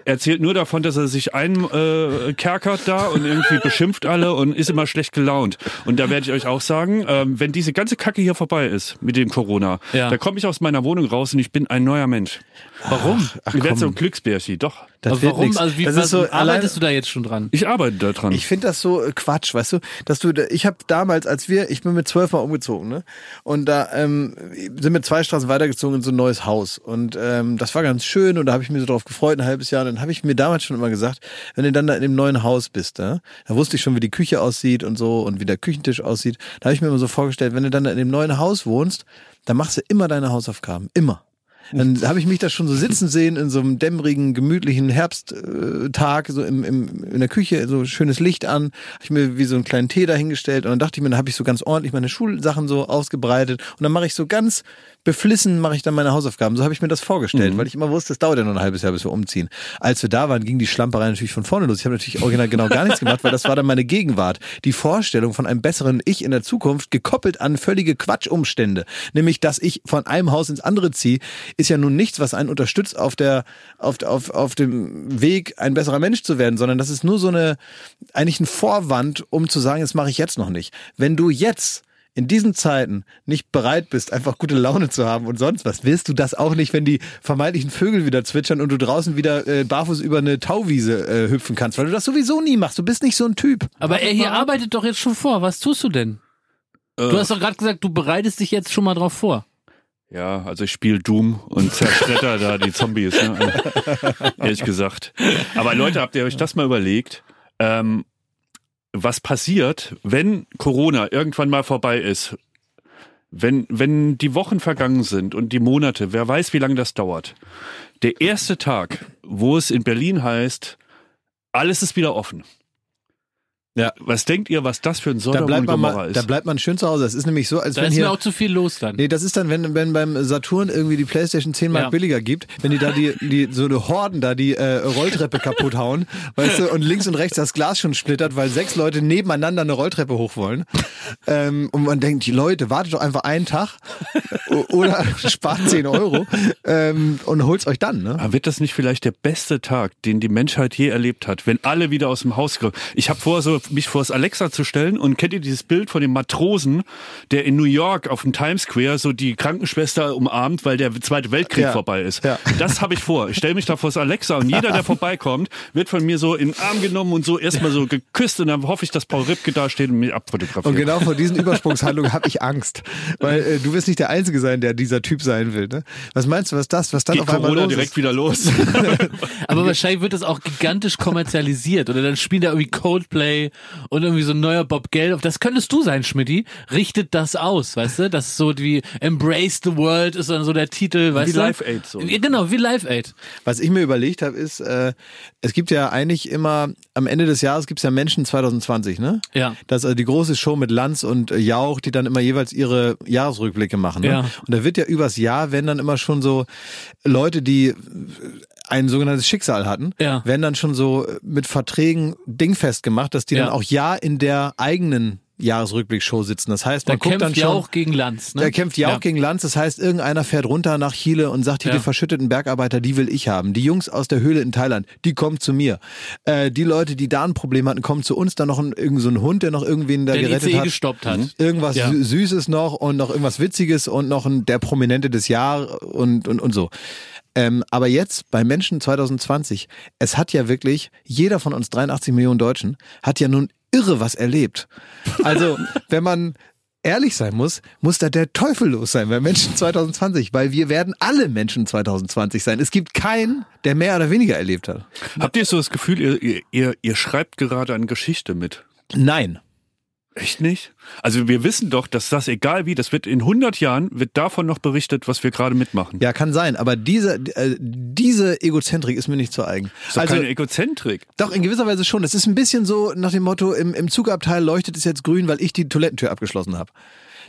erzählt nur davon, dass er sich einkerkert äh, da und irgendwie beschimpft alle und ist immer schlecht gelaunt. Und da werde ich euch auch sagen, ähm, wenn diese ganze Kacke hier vorbei ist mit dem Corona, ja. da komme ich aus meiner Wohnung raus und ich bin ein neuer Mensch.
Warum?
Ach, ach, ich werde so ein Glücksbärchi, doch.
Das Aber warum? Nix. Also wie das ist so, arbeitest du da jetzt schon dran?
Ich arbeite da dran.
Ich finde das so äh, Quatsch, weißt du, dass du, ich habe damals, als wir, ich bin mit zwölf Mal umgezogen, ne, und da ähm, sind wir zwei Straßen weitergezogen in so ein neues Haus und ähm, das war ganz schön und da habe ich mich so drauf gefreut, ein halbes Jahr. Und dann habe ich mir damals schon immer gesagt, wenn du dann da in dem neuen Haus bist, ne, da wusste ich schon, wie die Küche aussieht und so und wie der Küchentisch aussieht. Da habe ich mir immer so vorgestellt, wenn du dann da in dem neuen Haus wohnst, dann machst du immer deine Hausaufgaben, immer. Dann habe ich mich da schon so sitzen sehen in so einem dämmerigen, gemütlichen Herbsttag, so im, im, in der Küche, so schönes Licht an, habe ich mir wie so einen kleinen Tee dahingestellt und dann dachte ich mir, dann habe ich so ganz ordentlich meine Schulsachen so ausgebreitet und dann mache ich so ganz beflissen mache ich dann meine Hausaufgaben. So habe ich mir das vorgestellt, mhm. weil ich immer wusste, es dauert ja nur ein halbes Jahr, bis wir umziehen. Als wir da waren, ging die Schlamperei natürlich von vorne los. Ich habe natürlich original genau gar nichts gemacht, weil das war dann meine Gegenwart. Die Vorstellung von einem besseren Ich in der Zukunft, gekoppelt an völlige Quatschumstände. Nämlich, dass ich von einem Haus ins andere ziehe, ist ja nun nichts, was einen unterstützt auf der, auf, auf, auf dem Weg, ein besserer Mensch zu werden, sondern das ist nur so eine, eigentlich ein Vorwand, um zu sagen, das mache ich jetzt noch nicht. Wenn du jetzt in diesen Zeiten nicht bereit bist, einfach gute Laune zu haben und sonst was, willst du das auch nicht, wenn die vermeintlichen Vögel wieder zwitschern und du draußen wieder äh, barfuß über eine Tauwiese äh, hüpfen kannst, weil du das sowieso nie machst. Du bist nicht so ein Typ.
Aber er hier arbeitet doch jetzt schon vor. Was tust du denn? Äh. Du hast doch gerade gesagt, du bereitest dich jetzt schon mal drauf vor.
Ja, also ich spiele Doom und zerschretter da die Zombies, ne? ehrlich gesagt. Aber Leute, habt ihr euch das mal überlegt? Ähm, was passiert, wenn Corona irgendwann mal vorbei ist, wenn, wenn die Wochen vergangen sind und die Monate, wer weiß, wie lange das dauert. Der erste Tag, wo es in Berlin heißt, alles ist wieder offen. Ja. Was denkt ihr, was das für ein Sodom
da bleibt man, ist? Da bleibt man schön zu Hause. Das ist nämlich so, als
da
wenn
ist
hier...
mir auch zu viel los dann.
Nee, das ist dann, wenn, wenn beim Saturn irgendwie die Playstation 10 Mark ja. billiger gibt, wenn die da die, die so eine Horden da die äh, Rolltreppe kaputt hauen, weißt du, und links und rechts das Glas schon splittert, weil sechs Leute nebeneinander eine Rolltreppe hoch wollen. Ähm, und man denkt, die Leute, wartet doch einfach einen Tag oder spart 10 Euro ähm, und holt's euch dann. Ne?
Aber wird das nicht vielleicht der beste Tag, den die Menschheit je erlebt hat, wenn alle wieder aus dem Haus kommen? Ich habe vor, so mich vor das Alexa zu stellen und kennt ihr dieses Bild von dem Matrosen, der in New York auf dem Times Square so die Krankenschwester umarmt, weil der Zweite Weltkrieg ja. vorbei ist. Ja. Das habe ich vor. Ich stelle mich da vor das Alexa und jeder, der vorbeikommt, wird von mir so in den Arm genommen und so erstmal so geküsst und dann hoffe ich, dass Paul Ripke da steht und mich abfotografiert.
Und genau vor diesen Übersprungshandlungen habe ich Angst, weil äh, du wirst nicht der Einzige sein, der dieser Typ sein will. Ne? Was meinst du, was das, was dann
Geht
auf einmal
Corona
los
direkt
ist?
wieder los.
Aber wahrscheinlich wird das auch gigantisch kommerzialisiert oder dann spielen da irgendwie Coldplay und irgendwie so ein neuer Bob Geldof. Das könntest du sein, Schmidti. Richtet das aus, weißt du? Das ist so wie Embrace the World ist dann so der Titel, weißt
wie
du?
Wie Live Aid so.
Genau, wie Live Aid.
Was ich mir überlegt habe, ist, äh, es gibt ja eigentlich immer, am Ende des Jahres gibt es ja Menschen 2020, ne?
Ja.
Das ist also die große Show mit Lanz und äh, Jauch, die dann immer jeweils ihre Jahresrückblicke machen. Ne?
Ja.
Und da wird ja übers Jahr, wenn dann immer schon so Leute, die ein sogenanntes Schicksal hatten,
ja.
werden dann schon so mit Verträgen dingfest gemacht, dass die ja. dann auch ja in der eigenen Jahresrückblick-Show sitzen. Das heißt, man
der
guckt dann schon.
Jauch gegen Lanz. Ne?
Der kämpft Jauch ja. gegen Lanz. Das heißt, irgendeiner fährt runter nach Chile und sagt, hier ja. die verschütteten Bergarbeiter, die will ich haben. Die Jungs aus der Höhle in Thailand, die kommen zu mir. Äh, die Leute, die da ein Problem hatten, kommen zu uns. Dann noch ein, irgend so ein Hund, der noch irgendwen da
der
gerettet
ICE
hat.
gestoppt hat.
Irgendwas
ja.
Süßes noch und noch irgendwas Witziges und noch ein, der Prominente des Jahres und, und, und so. Ähm, aber jetzt bei Menschen 2020, es hat ja wirklich, jeder von uns 83 Millionen Deutschen hat ja nun irre was erlebt. Also, wenn man ehrlich sein muss, muss da der Teufel los sein bei Menschen 2020, weil wir werden alle Menschen 2020 sein. Es gibt keinen, der mehr oder weniger erlebt hat.
Habt ihr so das Gefühl, ihr, ihr, ihr schreibt gerade eine Geschichte mit?
Nein.
Echt nicht? Also wir wissen doch, dass das egal wie, das wird in 100 Jahren, wird davon noch berichtet, was wir gerade mitmachen.
Ja, kann sein, aber diese, äh, diese Egozentrik ist mir nicht zu eigen.
Das ist also, keine Egozentrik.
Doch, in gewisser Weise schon. Es ist ein bisschen so nach dem Motto, im, im Zugabteil leuchtet es jetzt grün, weil ich die Toilettentür abgeschlossen habe.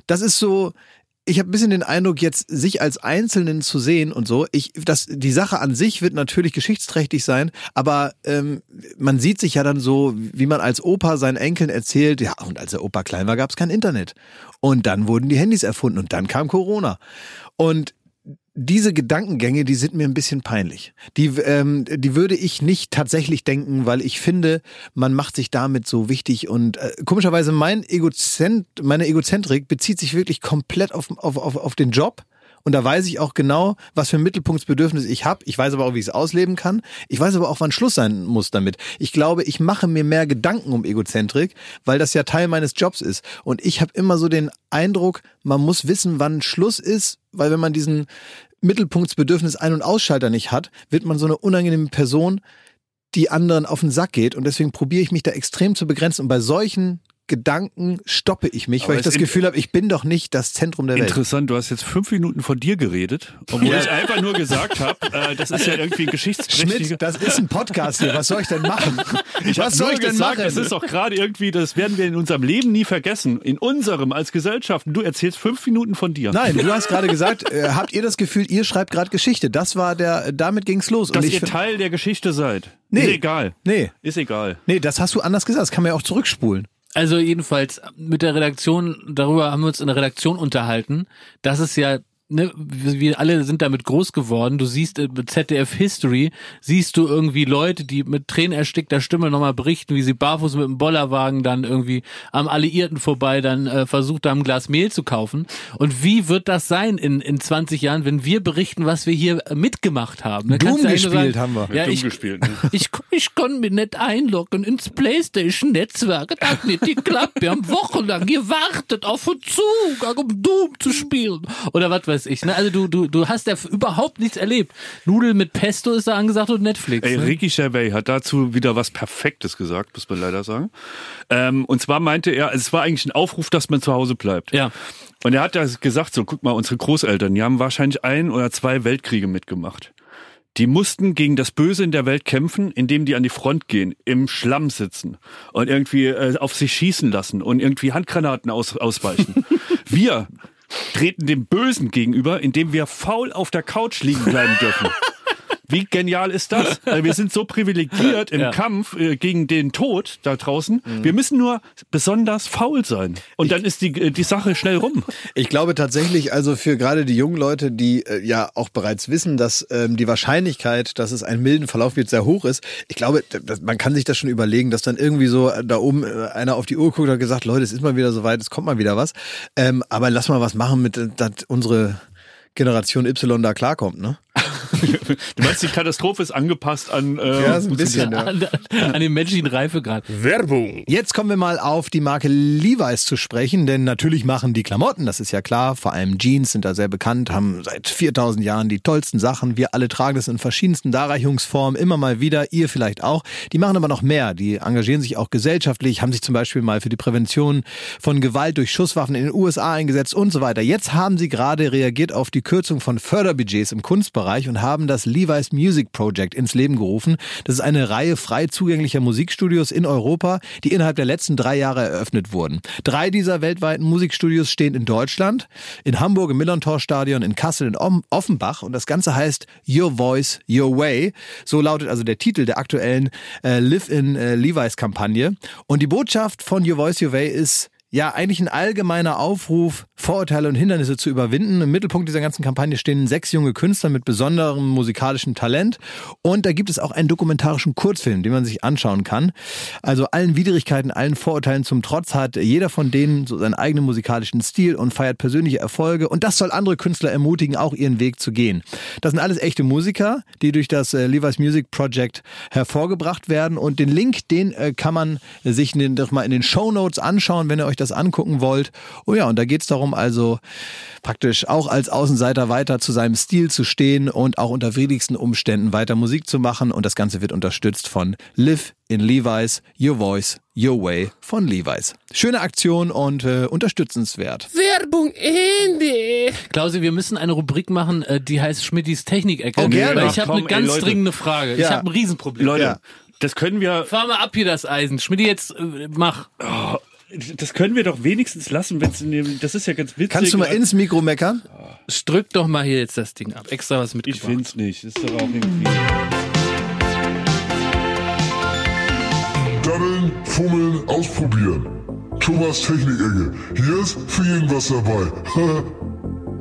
Das ist so, ich habe ein bisschen den Eindruck, jetzt sich als Einzelnen zu sehen und so. Ich, das, die Sache an sich wird natürlich geschichtsträchtig sein, aber ähm, man sieht sich ja dann so, wie man als Opa seinen Enkeln erzählt, ja, und als der Opa klein war, gab es kein Internet. Und dann wurden die Handys erfunden und dann kam Corona. Und diese Gedankengänge, die sind mir ein bisschen peinlich. Die, ähm, die würde ich nicht tatsächlich denken, weil ich finde, man macht sich damit so wichtig und äh, komischerweise mein Egozent, meine Egozentrik bezieht sich wirklich komplett auf, auf, auf, auf den Job. Und da weiß ich auch genau, was für ein Mittelpunktsbedürfnis ich habe. Ich weiß aber auch, wie ich es ausleben kann. Ich weiß aber auch, wann Schluss sein muss damit. Ich glaube, ich mache mir mehr Gedanken um Egozentrik, weil das ja Teil meines Jobs ist. Und ich habe immer so den Eindruck, man muss wissen, wann Schluss ist, weil wenn man diesen Mittelpunktsbedürfnis Ein- und Ausschalter nicht hat, wird man so eine unangenehme Person, die anderen auf den Sack geht. Und deswegen probiere ich mich da extrem zu begrenzen. Und bei solchen Gedanken stoppe ich mich, Aber weil ich das Gefühl habe, ich bin doch nicht das Zentrum der
Welt. Interessant, du hast jetzt fünf Minuten von dir geredet, obwohl ja. ich einfach nur gesagt habe, äh, das ist ja irgendwie ein geschichtsträchtiger...
Schmidt, das ist ein Podcast hier, was soll ich denn machen?
Ich was soll ich denn gesagt, machen? Das ist doch gerade irgendwie, das werden wir in unserem Leben nie vergessen, in unserem als Gesellschaft. Du erzählst fünf Minuten von dir.
Nein, du hast gerade gesagt, äh, habt ihr das Gefühl, ihr schreibt gerade Geschichte? Das war der, damit ging's los.
Dass ihr Teil der Geschichte seid. Nee. Ist egal.
Nee.
Ist egal.
Nee, das hast du anders gesagt, das kann man ja auch zurückspulen.
Also jedenfalls mit der Redaktion, darüber haben wir uns in der Redaktion unterhalten, dass es ja ne, wir alle sind damit groß geworden. Du siehst äh, mit ZDF History, siehst du irgendwie Leute, die mit tränenerstickter Stimme nochmal berichten, wie sie barfuß mit dem Bollerwagen dann irgendwie am Alliierten vorbei dann äh, versucht haben, ein Glas Mehl zu kaufen. Und wie wird das sein in, in 20 Jahren, wenn wir berichten, was wir hier mitgemacht haben?
Da Doom gespielt sagen, haben wir.
Ja, ich, gespielt, ne? ich, ich konnte mich nicht einloggen ins Playstation-Netzwerk. Das hat nicht geklappt. Wir haben wochenlang gewartet auf einen Zug, um Doom zu spielen. Oder was weiß weiß ich. Ne? Also du, du, du hast ja überhaupt nichts erlebt. Nudel mit Pesto ist da angesagt und Netflix.
Ey,
ne?
Ricky Gervais hat dazu wieder was Perfektes gesagt, muss man leider sagen. Ähm, und zwar meinte er, es war eigentlich ein Aufruf, dass man zu Hause bleibt.
Ja.
Und er hat da gesagt, so guck mal, unsere Großeltern, die haben wahrscheinlich ein oder zwei Weltkriege mitgemacht. Die mussten gegen das Böse in der Welt kämpfen, indem die an die Front gehen, im Schlamm sitzen und irgendwie äh, auf sich schießen lassen und irgendwie Handgranaten aus, ausweichen. Wir treten dem Bösen gegenüber, indem wir faul auf der Couch liegen bleiben dürfen. Wie genial ist das? Wir sind so privilegiert im ja. Kampf äh, gegen den Tod da draußen. Mhm. Wir müssen nur besonders faul sein. Und ich, dann ist die, äh, die Sache schnell rum.
Ich glaube tatsächlich, also für gerade die jungen Leute, die äh, ja auch bereits wissen, dass ähm, die Wahrscheinlichkeit, dass es einen milden Verlauf wird, sehr hoch ist. Ich glaube, man kann sich das schon überlegen, dass dann irgendwie so da oben einer auf die Uhr guckt und gesagt, Leute, es ist mal wieder soweit, es kommt mal wieder was. Ähm, aber lass mal was machen mit, dass unsere Generation Y da klarkommt, ne?
Du meinst, die Katastrophe ist angepasst an,
äh, ja, so ein bisschen, ja.
an, an den menschlichen Reifegrad.
Werbung. Jetzt kommen wir mal auf die Marke Levi's zu sprechen, denn natürlich machen die Klamotten, das ist ja klar, vor allem Jeans sind da sehr bekannt, haben seit 4000 Jahren die tollsten Sachen. Wir alle tragen das in verschiedensten Darreichungsformen, immer mal wieder, ihr vielleicht auch. Die machen aber noch mehr, die engagieren sich auch gesellschaftlich, haben sich zum Beispiel mal für die Prävention von Gewalt durch Schusswaffen in den USA eingesetzt und so weiter. Jetzt haben sie gerade reagiert auf die Kürzung von Förderbudgets im Kunstbereich und haben das Levi's Music Project ins Leben gerufen. Das ist eine Reihe frei zugänglicher Musikstudios in Europa, die innerhalb der letzten drei Jahre eröffnet wurden. Drei dieser weltweiten Musikstudios stehen in Deutschland, in Hamburg im Millerntor Stadion, in Kassel in Offenbach und das Ganze heißt Your Voice, Your Way. So lautet also der Titel der aktuellen äh, Live in äh, Levi's Kampagne. Und die Botschaft von Your Voice, Your Way ist ja eigentlich ein allgemeiner Aufruf, Vorurteile und Hindernisse zu überwinden. Im Mittelpunkt dieser ganzen Kampagne stehen sechs junge Künstler mit besonderem musikalischem Talent. Und da gibt es auch einen dokumentarischen Kurzfilm, den man sich anschauen kann. Also allen Widrigkeiten, allen Vorurteilen zum Trotz hat jeder von denen so seinen eigenen musikalischen Stil und feiert persönliche Erfolge. Und das soll andere Künstler ermutigen, auch ihren Weg zu gehen. Das sind alles echte Musiker, die durch das äh, Levi's Music Project hervorgebracht werden. Und den Link, den äh, kann man sich doch mal in den Show Notes anschauen, wenn ihr euch das angucken wollt. Oh ja, und da geht es darum, also praktisch auch als Außenseiter weiter zu seinem Stil zu stehen und auch unter widrigsten Umständen weiter Musik zu machen. Und das Ganze wird unterstützt von Live in Levi's, Your Voice, Your Way von Levi's. Schöne Aktion und äh, unterstützenswert.
Werbung Ende. Klausi, wir müssen eine Rubrik machen, äh, die heißt Schmidtis Technik-Ecke.
Oh, gerne.
Weil ich habe eine ganz ey, dringende Frage. Ja. Ich habe ein Riesenproblem.
Leute, ja. das können wir...
Fahr mal ab hier das Eisen. Schmidt, jetzt äh, mach.
Oh das können wir doch wenigstens lassen, wenn es in dem. Das ist ja ganz witzig.
Kannst du mal ins Mikro meckern?
Drück doch mal hier jetzt das Ding ab. Extra was mitgebracht.
Ich find's nicht. Das ist doch auch irgendwie.
Daddeln, fummeln, ausprobieren. Thomas Technik-Ecke. Hier ist für jeden was dabei.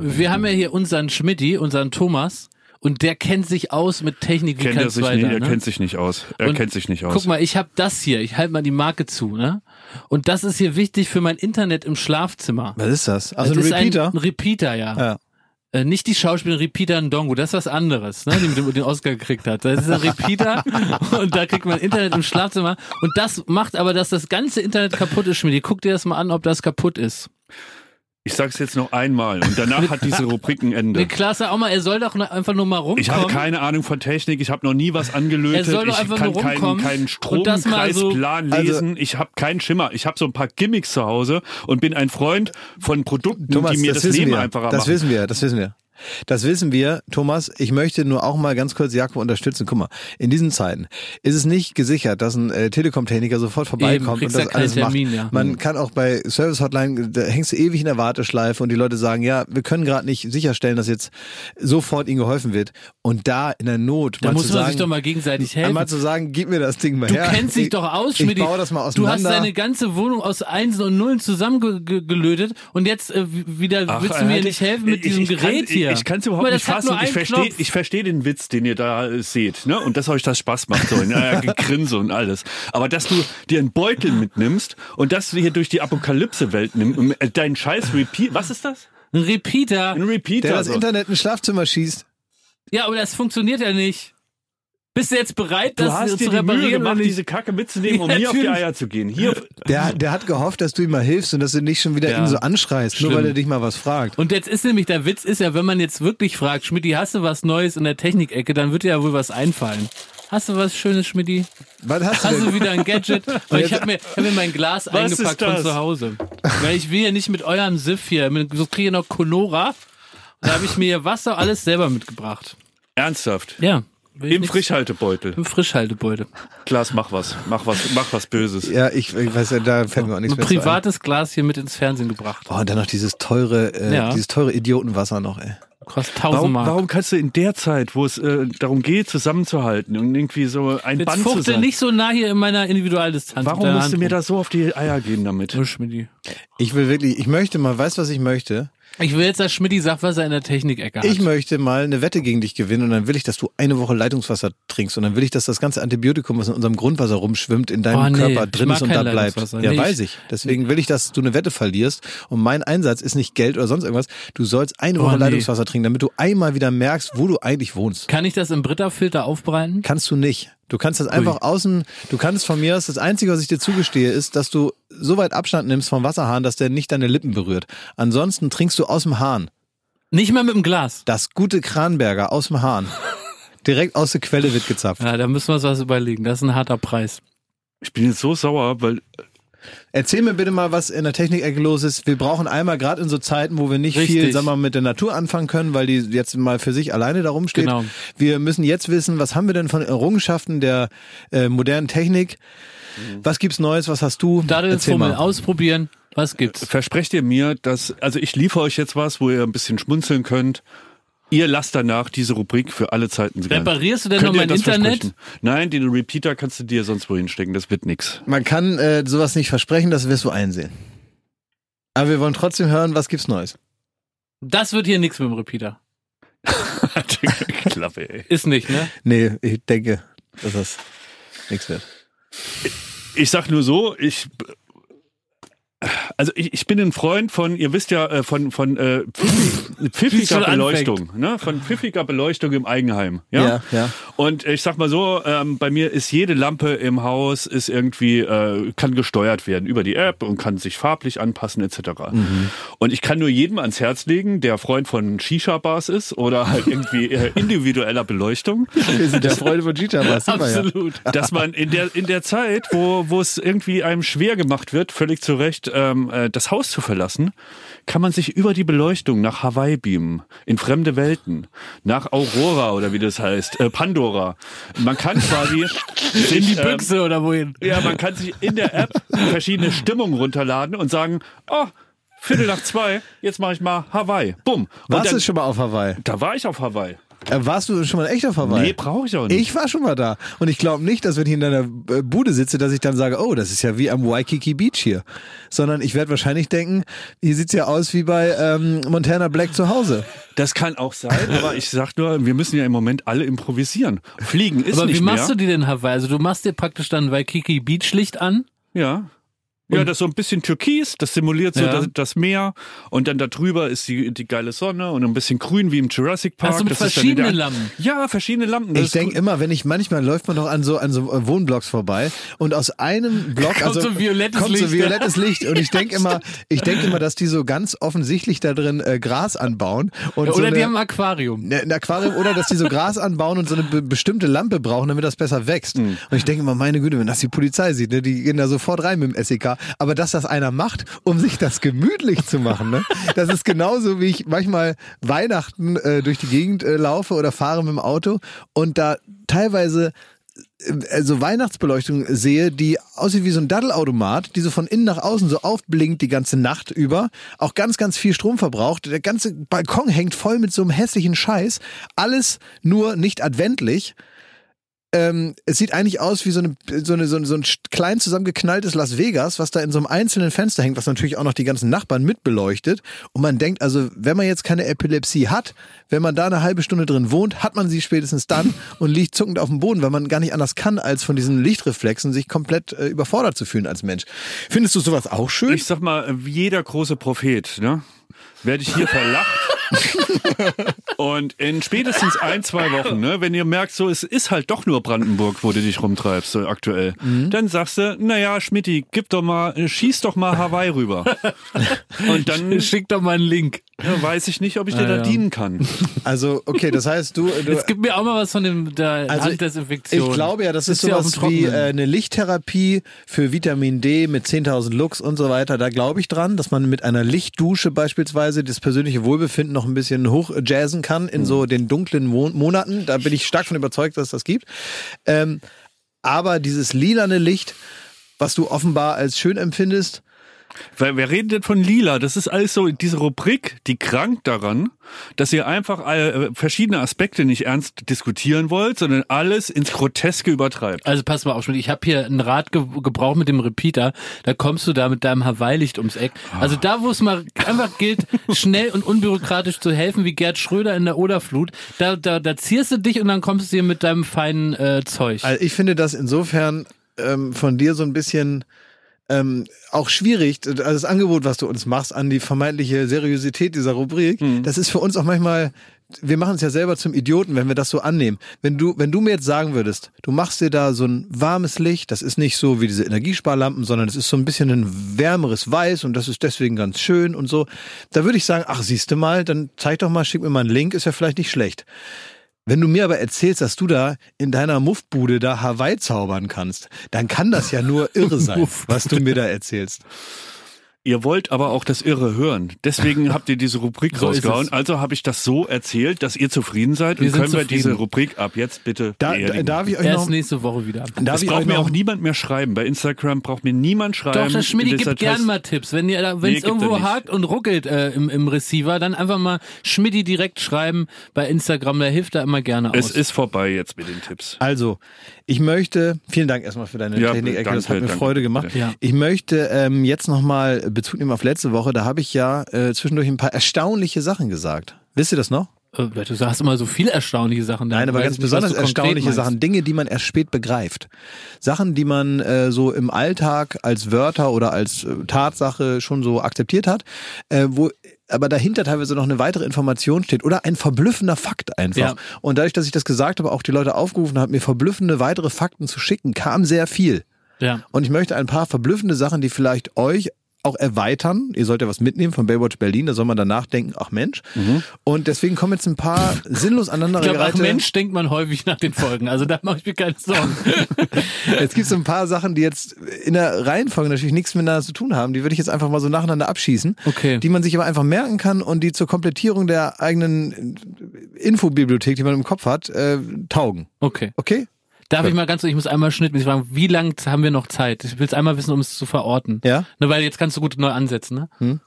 wir haben ja hier unseren Schmidti, unseren Thomas. Und der kennt sich aus mit Technik wie kennt kein zweiter.
Nie, er ne? kennt sich nicht aus. Er und kennt sich nicht aus.
Guck mal, ich habe das hier. Ich halte mal die Marke zu, ne? Und das ist hier wichtig für mein Internet im Schlafzimmer.
Was ist das?
Also das ein Repeater? Ein, ein Repeater, ja. ja. Äh, nicht die Schauspielerin Repeater Ndongo, das ist was anderes, ne, die mit den Oscar gekriegt hat. Das ist ein Repeater und da kriegt man Internet im Schlafzimmer. Und das macht aber, dass das ganze Internet kaputt ist, Schmidt. Guck dir das mal an, ob das kaputt ist.
Ich sag's jetzt noch einmal und danach hat diese Rubrik ein Ende.
Nee, Klaas, sag auch mal, er soll doch einfach nur mal rumkommen.
Ich habe keine Ahnung von Technik, ich habe noch nie was angelötet,
Er soll doch
ich
einfach
kann
nur
keinen,
rumkommen
keinen
und das mal so-
Stromkreisplan
Also-
lesen, ich habe keinen Schimmer. Ich habe so ein paar Gimmicks zu Hause und bin ein Freund von Produkten,
Thomas,
die mir das,
wissen
Leben
wir.
einfacher
Das
machen.
wissen wir, das wissen wir. Das wissen wir, Thomas. Ich möchte nur auch mal ganz kurz Jakob unterstützen. Guck mal, in diesen Zeiten ist es nicht gesichert, dass ein äh, Telekom-Techniker sofort vorbeikommt
kriegst
und
ja
das
keinen
alles
Termin,
macht.
ja.
Man kann auch bei Service Hotline, da hängst du ewig in der Warteschleife und die Leute sagen, ja, wir können gerade nicht sicherstellen, dass jetzt sofort ihnen geholfen wird. Und da in der Not,
Da
mal
muss
zu
man
sagen,
sich doch mal gegenseitig helfen.
einmal zu sagen, gib mir das Ding mal
Du
her.
kennst dich
Ich-
doch aus,
Ich
Schmidt.
baue das mal
Du hast
auseinander.
deine ganze Wohnung aus Einsen und Nullen zusammengelötet und jetzt äh, wieder
Ach,
willst du mir
halt,
nicht helfen mit
ich-
diesem
ich
Gerät
kann,
hier.
Ich, ich kann es überhaupt nicht fassen. Ich verstehe verstehe den Witz, den ihr da seht, ne? Und dass euch das Spaß macht, so ein äh, Gegrinse und alles. Aber dass du dir einen Beutel mitnimmst und dass du hier durch die Apokalypse-Welt nimmst, und, äh, deinen scheiß Repeat, was ist das?
Ein Repeater.
Ein Repeater.
der das
so.
Internet ins Schlafzimmer schießt.
Ja, aber das funktioniert ja nicht. Bist du jetzt bereit,
Du
das
hast
zu
dir die Mühe
reparieren oder
gemacht, diese Kacke mitzunehmen, um
Ja,
mir auf die. Eier zu gehen. Hier,
Der, der hat gehofft, dass du ihm mal hilfst und dass du nicht schon wieder
Ja.
ihn so anschreist, nur
Schlimm.
weil er dich mal was fragt.
Und jetzt ist nämlich der Witz ist ja, wenn man jetzt wirklich fragt, Schmidti, hast du was Neues in der Technikecke, dann wird dir ja wohl was einfallen. Hast du was Schönes, Schmidti?
Was hast du
Hast du
denn?
wieder ein Gadget? Und ich habe mir, hab mir mein Glas eingepackt
ist
von zu Hause. Weil ich will ja nicht mit eurem Siff hier, mit- so kriege ich noch Conora. Da habe ich mir hier Wasser alles selber mitgebracht.
ernsthaft.
Ja.
Im Frischhaltebeutel.
Im Frischhaltebeutel.
Klaas, mach was. Mach was, mach was Böses.
Ja, ich, ich weiß ja, da fällt mir auch nichts
Ein
mehr zu ein.
privates Glas hier mit ins Fernsehen gebracht.
Oh, und dann noch dieses teure, äh,
Ja.
dieses teure Idiotenwasser noch, ey.
Kostet 1000
Warum,
Mark.
warum kannst du in der Zeit, wo es äh, darum geht, zusammenzuhalten und irgendwie so ein
Jetzt
Band zu sein,
nicht so nah hier in meiner Individualdistanz.
warum musst du
Hand
mir
rum.
da so auf die Eier gehen damit?
Ich will wirklich, ich möchte mal, weißt du, was ich möchte?
Ich will jetzt, dass Schmidti sagt, was er in der Technikecke.
Ich möchte mal eine Wette gegen dich gewinnen und dann will ich, dass du eine Woche Leitungswasser trinkst und dann will ich, dass das ganze Antibiotikum, was in unserem Grundwasser rumschwimmt, in deinem
Oh, nee,
Körper drin ist und da bleibt. Ja,
Nee,
weiß
ich-.
Deswegen will ich, dass du eine Wette verlierst und mein Einsatz ist nicht Geld oder sonst irgendwas. Du sollst eine
Oh,
Woche
nee.
Leitungswasser trinken, damit du einmal wieder merkst, wo du eigentlich wohnst.
Kann ich das im Britta-Filter aufbereiten?
Kannst du nicht. Du kannst das einfach außen, du kannst von mir aus, das Einzige, was ich dir zugestehe, ist, dass du so weit Abstand nimmst vom Wasserhahn, dass der nicht deine Lippen berührt. Ansonsten trinkst du aus dem Hahn.
Nicht mal mit dem Glas.
Das gute Kranberger aus dem Hahn. Direkt aus der Quelle wird gezapft.
Ja, da müssen wir uns was überlegen. Das ist ein harter Preis.
Ich bin jetzt so sauer, weil
Erzähl mir bitte mal, was in der Technikecke los ist. Wir brauchen einmal, gerade in so Zeiten, wo wir nicht viel,
Richtig.
sagen wir mal, mit der Natur anfangen können, weil die jetzt mal für sich alleine da rumsteht.
Genau.
Wir müssen jetzt wissen, was haben wir denn von Errungenschaften der äh, modernen Technik? Was gibt's Neues? Was hast du? Mal.
ausprobieren. Was gibt's?
versprecht ihr mir, dass, also ich liefere euch jetzt was, wo ihr ein bisschen schmunzeln könnt. Ihr lasst danach diese Rubrik für alle Zeiten sein.
Reparierst du denn
Könnt
noch mein Internet?
Nein, den Repeater kannst du dir sonst wohin stecken, das wird nix.
Man kann äh, sowas nicht versprechen, das wirst du einsehen. Aber wir wollen trotzdem hören, was gibt's Neues?
Das wird hier nichts mit dem Repeater.
Klappe, ey.
Ist nicht, ne?
Nee, ich denke, dass das nichts wird.
Ich sag nur so, ich also ich, ich bin ein Freund von, ihr wisst ja, äh, von, von äh, pfiffig, pfiffiger Beleuchtung, ne? Von pfiffiger Beleuchtung im Eigenheim. Ja.
Ja, ja.
Und ich sag mal so, ähm, bei mir ist jede Lampe im Haus ist irgendwie, äh, kann gesteuert werden über die App und kann sich farblich anpassen, etc.
Mhm.
Und ich kann nur jedem ans Herz legen, der Freund von Shisha-Bars ist oder halt irgendwie äh, individueller Beleuchtung.
Wir sind ja Freunde von sieht man ja.
Absolut.
dass man in der in der Zeit, wo wo es irgendwie einem schwer gemacht wird, völlig zu Recht ähm, äh, das Haus zu verlassen, kann man sich über die Beleuchtung nach Hawaii beamen, in fremde Welten, nach Aurora oder wie das heißt, äh, Pandora. Man kann quasi
In die
ähm,
Büchse oder wohin?
ja, man kann sich in der App verschiedene Stimmungen runterladen und sagen, oh, Viertel nach zwei, jetzt mache ich mal Hawaii. Bumm. Und
Warst du schon mal auf Hawaii?
da war ich auf Hawaii.
Äh, warst du schon mal echt auf Hawaii?
Nee, brauche ich auch nicht.
Ich war schon mal da. Und ich glaube nicht, dass wenn ich in deiner äh, Bude sitze, dass ich dann sage, oh, das ist ja wie am Waikiki Beach hier. Sondern ich werde wahrscheinlich denken, hier sieht's ja aus wie bei ähm, Montana Black zu Hause.
Das kann auch sein, aber ich sag nur, wir müssen ja im Moment alle improvisieren. Fliegen ist
Aber
nicht
wie machst
mehr.
du die denn Hawaii? Also du machst dir praktisch dann Waikiki Beach Licht an
Ja. Ja, das ist so ein bisschen türkis, das simuliert so
Ja.
das, das Meer und dann da drüber ist die, die geile Sonne und ein bisschen grün wie im Jurassic Park.
Ach so, mit
das
verschiedene Lampen.
Ja, verschiedene Lampen. Das
Ich denke
cool.
immer, wenn ich manchmal läuft man doch an so an so Wohnblocks vorbei und aus einem Block
Kommt
also
so violettes
kommt so
Licht.
violettes Licht und ich denke immer, ich denke immer, dass die so ganz offensichtlich da drin äh, Gras anbauen und so
Oder
eine,
die haben ein Aquarium.
Ne, ein Aquarium oder dass die so Gras anbauen und so eine be bestimmte Lampe brauchen, damit das besser wächst.
Mhm.
Und ich denke immer, meine Güte, wenn das die Polizei sieht, ne, die gehen da sofort rein mit dem SEK. Aber dass das einer macht, um sich das gemütlich zu machen, ne, das ist genauso wie ich manchmal Weihnachten äh, durch die Gegend äh, laufe oder fahre mit dem Auto und da teilweise also Weihnachtsbeleuchtung sehe, die aussieht wie so ein Daddelautomat, die so von innen nach außen so aufblinkt die ganze Nacht über, auch ganz, ganz viel Strom verbraucht. Der ganze Balkon hängt voll mit so einem hässlichen Scheiß. Alles nur nicht adventlich. Ähm, es sieht eigentlich aus wie so, eine, so, eine, so, ein, so ein klein zusammengeknalltes Las Vegas, was da in so einem einzelnen Fenster hängt, was natürlich auch noch die ganzen Nachbarn mitbeleuchtet. Und man denkt also, wenn man jetzt keine Epilepsie hat, wenn man da eine halbe Stunde drin wohnt, hat man sie spätestens dann und liegt zuckend auf dem Boden, weil man gar nicht anders kann, als von diesen Lichtreflexen sich komplett äh, überfordert zu fühlen als Mensch. Findest du sowas auch schön?
Ich sag mal, wie jeder große Prophet, ne? Werde ich hier verlacht. Und in spätestens ein, zwei Wochen, ne, wenn ihr merkt, so es ist halt doch nur Brandenburg, wo du dich rumtreibst, so aktuell, dann sagst du, naja, Schmidti, gib doch mal, äh, schieß doch mal Hawaii rüber. Und dann
Schick doch mal einen Link.
ja, weiß ich nicht, ob ich dir
Ah,
da
ja.
dienen kann.
Also, okay, das heißt, du, du
Jetzt gib mir auch mal was von dem, der
Also,
Handdesinfektion.
Ich glaube ja, das ist
auf
sowas wie äh, eine Lichttherapie für Vitamin D mit 10.000 Lux und so weiter. Da glaube ich dran, dass man mit einer Lichtdusche beispielsweise das persönliche Wohlbefinden noch ein bisschen hochjazzen kann in so den dunklen Mo Monaten. Da bin ich stark von überzeugt, dass es das gibt. Ähm, aber dieses lilane Licht, was du offenbar als schön empfindest,
Weil wer redet denn von lila? Das ist alles so, diese Rubrik, die krankt daran, dass ihr einfach äh, verschiedene Aspekte nicht ernst diskutieren wollt, sondern alles ins Groteske übertreibt.
Also pass mal auf, Schmidt, ich habe hier ein Rad ge gebraucht mit dem Repeater. Da kommst du da mit deinem Hawaii-Licht ums Eck. Also da, wo es mal einfach gilt, schnell und unbürokratisch zu helfen, wie Gerd Schröder in der Oderflut, da, da, da zierst du dich und dann kommst du hier mit deinem feinen äh, Zeug.
Also ich finde das insofern ähm, von dir so ein bisschen ähm, auch schwierig, also das Angebot, was du uns machst an die vermeintliche Seriosität dieser Rubrik, das ist für uns auch manchmal, wir machen es ja selber zum Idioten, wenn wir das so annehmen. Wenn du, wenn du mir jetzt sagen würdest, du machst dir da so ein warmes Licht, das ist nicht so wie diese Energiesparlampen, sondern es ist so ein bisschen ein wärmeres Weiß und das ist deswegen ganz schön und so, da würde ich sagen, ach siehste mal, dann zeig doch mal, schick mir mal einen Link, ist ja vielleicht nicht schlecht. Wenn du mir aber erzählst, dass du da in deiner Muffbude da Hawaii zaubern kannst, dann kann das ja nur irre sein, was du mir da erzählst.
Ihr wollt aber auch das Irre hören. Deswegen habt ihr diese Rubrik
So
rausgehauen.
es.
Also habe ich das so erzählt, dass ihr zufrieden seid.
Wir
und können wir diese Rubrik ab jetzt bitte
Da, da, darf ich euch noch,
Erst nächste Woche wieder.
darf
es
ich
braucht
euch
mir
noch
auch niemand mehr schreiben. Bei Instagram braucht mir niemand schreiben.
Doch, der Schmidt
Das
gibt
heißt,
gern mal Tipps. Wenn ihr, wenn
Nee,
es
er
irgendwo hakt und ruckelt äh, im, im Receiver, dann einfach mal Schmidti direkt schreiben bei Instagram. Der hilft da immer gerne
Es
aus.
ist vorbei jetzt mit den Tipps.
Also, ich möchte, vielen Dank erstmal für deine
Ja,
Technik-Ecke, das
danke,
hat mir
danke,
Freude gemacht.
Ja.
Ich möchte ähm, jetzt nochmal Bezug nehmen auf letzte Woche, da habe ich ja äh, zwischendurch ein paar erstaunliche Sachen gesagt. Wisst ihr das noch?
Äh, Du sagst immer so viele erstaunliche Sachen.
Nein, aber ganz
ich nicht,
besonders erstaunliche
meinst.
Sachen, Dinge, die man erst spät begreift. Sachen, die man äh, so im Alltag als Wörter oder als äh, Tatsache schon so akzeptiert hat, äh, wo aber dahinter teilweise noch eine weitere Information steht oder ein verblüffender Fakt einfach.
Ja.
Und dadurch, dass ich das gesagt habe, auch die Leute aufgerufen habe, mir verblüffende weitere Fakten zu schicken, kam sehr viel.
Ja.
Und ich möchte ein paar verblüffende Sachen, die vielleicht euch auch erweitern. Ihr sollt ja was mitnehmen von Baywatch Berlin, da soll man danach denken, ach Mensch. Und deswegen kommen jetzt ein paar sinnlos
Ich glaube, ach
aneinandergereihte...
Mensch, denkt man häufig nach den Folgen. Also da mache ich mir keine Sorgen.
Jetzt gibt es ein paar Sachen, die jetzt in der Reihenfolge natürlich nichts miteinander zu tun haben. Die würde ich jetzt einfach mal so nacheinander abschießen.
Okay.
Die man sich aber einfach merken kann und die zur Komplettierung der eigenen Infobibliothek, die man im Kopf hat, äh, taugen.
Okay.
Okay?
Darf ich mal ganz, ich muss einmal Schnitt mich fragen, wie lang haben wir noch Zeit? Ich will es einmal wissen, um es zu verorten.
Ja?
Ne, weil jetzt kannst du gut neu ansetzen, ne?
Hm.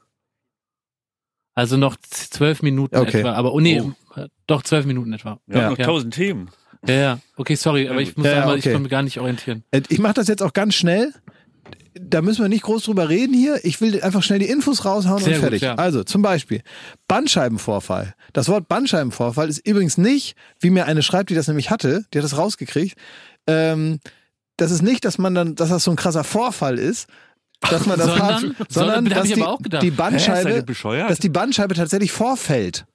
Also noch zwölf Minuten
Okay.
etwa. Aber oh nee,
Oh.
äh, doch zwölf Minuten etwa.
Wir haben
Ja.
noch
Ja.
tausend Themen.
Ja, ja. Okay, sorry, aber ich muss
Ja, ja,
einmal,
okay.
ich konnte mich gar nicht orientieren.
Äh, Ich mache das jetzt auch ganz schnell. Da müssen wir nicht groß drüber reden hier. Ich will einfach schnell die Infos raushauen
Sehr
und
gut,
fertig.
ja.
Also zum Beispiel Bandscheibenvorfall. Das Wort Bandscheibenvorfall ist übrigens nicht, wie mir eine schreibt, die das nämlich hatte, die hat das rausgekriegt. Ähm, das ist nicht, dass man dann, dass das so ein krasser Vorfall ist, dass man das
Sondern?
hat,
Sondern,
sondern dass die, die
Hä,
Bandscheibe,
bescheuert?
dass die Bandscheibe tatsächlich vorfällt.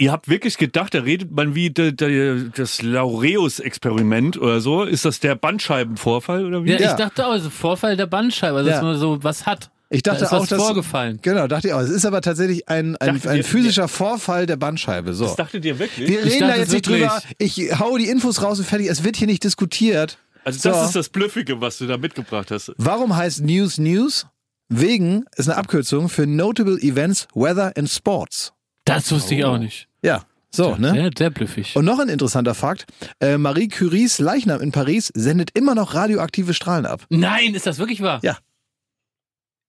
Ihr habt wirklich gedacht, da redet man wie de, de, das Laureus-Experiment oder so. Ist das der Bandscheibenvorfall oder wie?
Ja,
Ja.
ich dachte auch, also Vorfall der Bandscheibe, also
Ja.
dass man so was hat.
Ich dachte
da ist
auch,
was
dass
vorgefallen.
Genau, dachte ich auch. Es ist aber tatsächlich ein, ein, ein
ihr-
physischer Vorfall der Bandscheibe. So.
Das dachtet ihr wirklich?
Wir reden da
dachte
jetzt nicht
wirklich.
drüber. Ich hau die Infos raus und fertig. Es wird hier nicht diskutiert.
Also das
So.
ist das Blüffige, was du da mitgebracht hast.
Warum heißt News News? Wegen ist eine Abkürzung für Notable Events, Weather and Sports.
Das wusste ich auch nicht.
Ja, so, ne?
Sehr, sehr blüffig.
Und noch ein interessanter Fakt. Äh, Marie Curies Leichnam in Paris sendet immer noch radioaktive Strahlen ab.
Nein, ist das wirklich wahr?
Ja.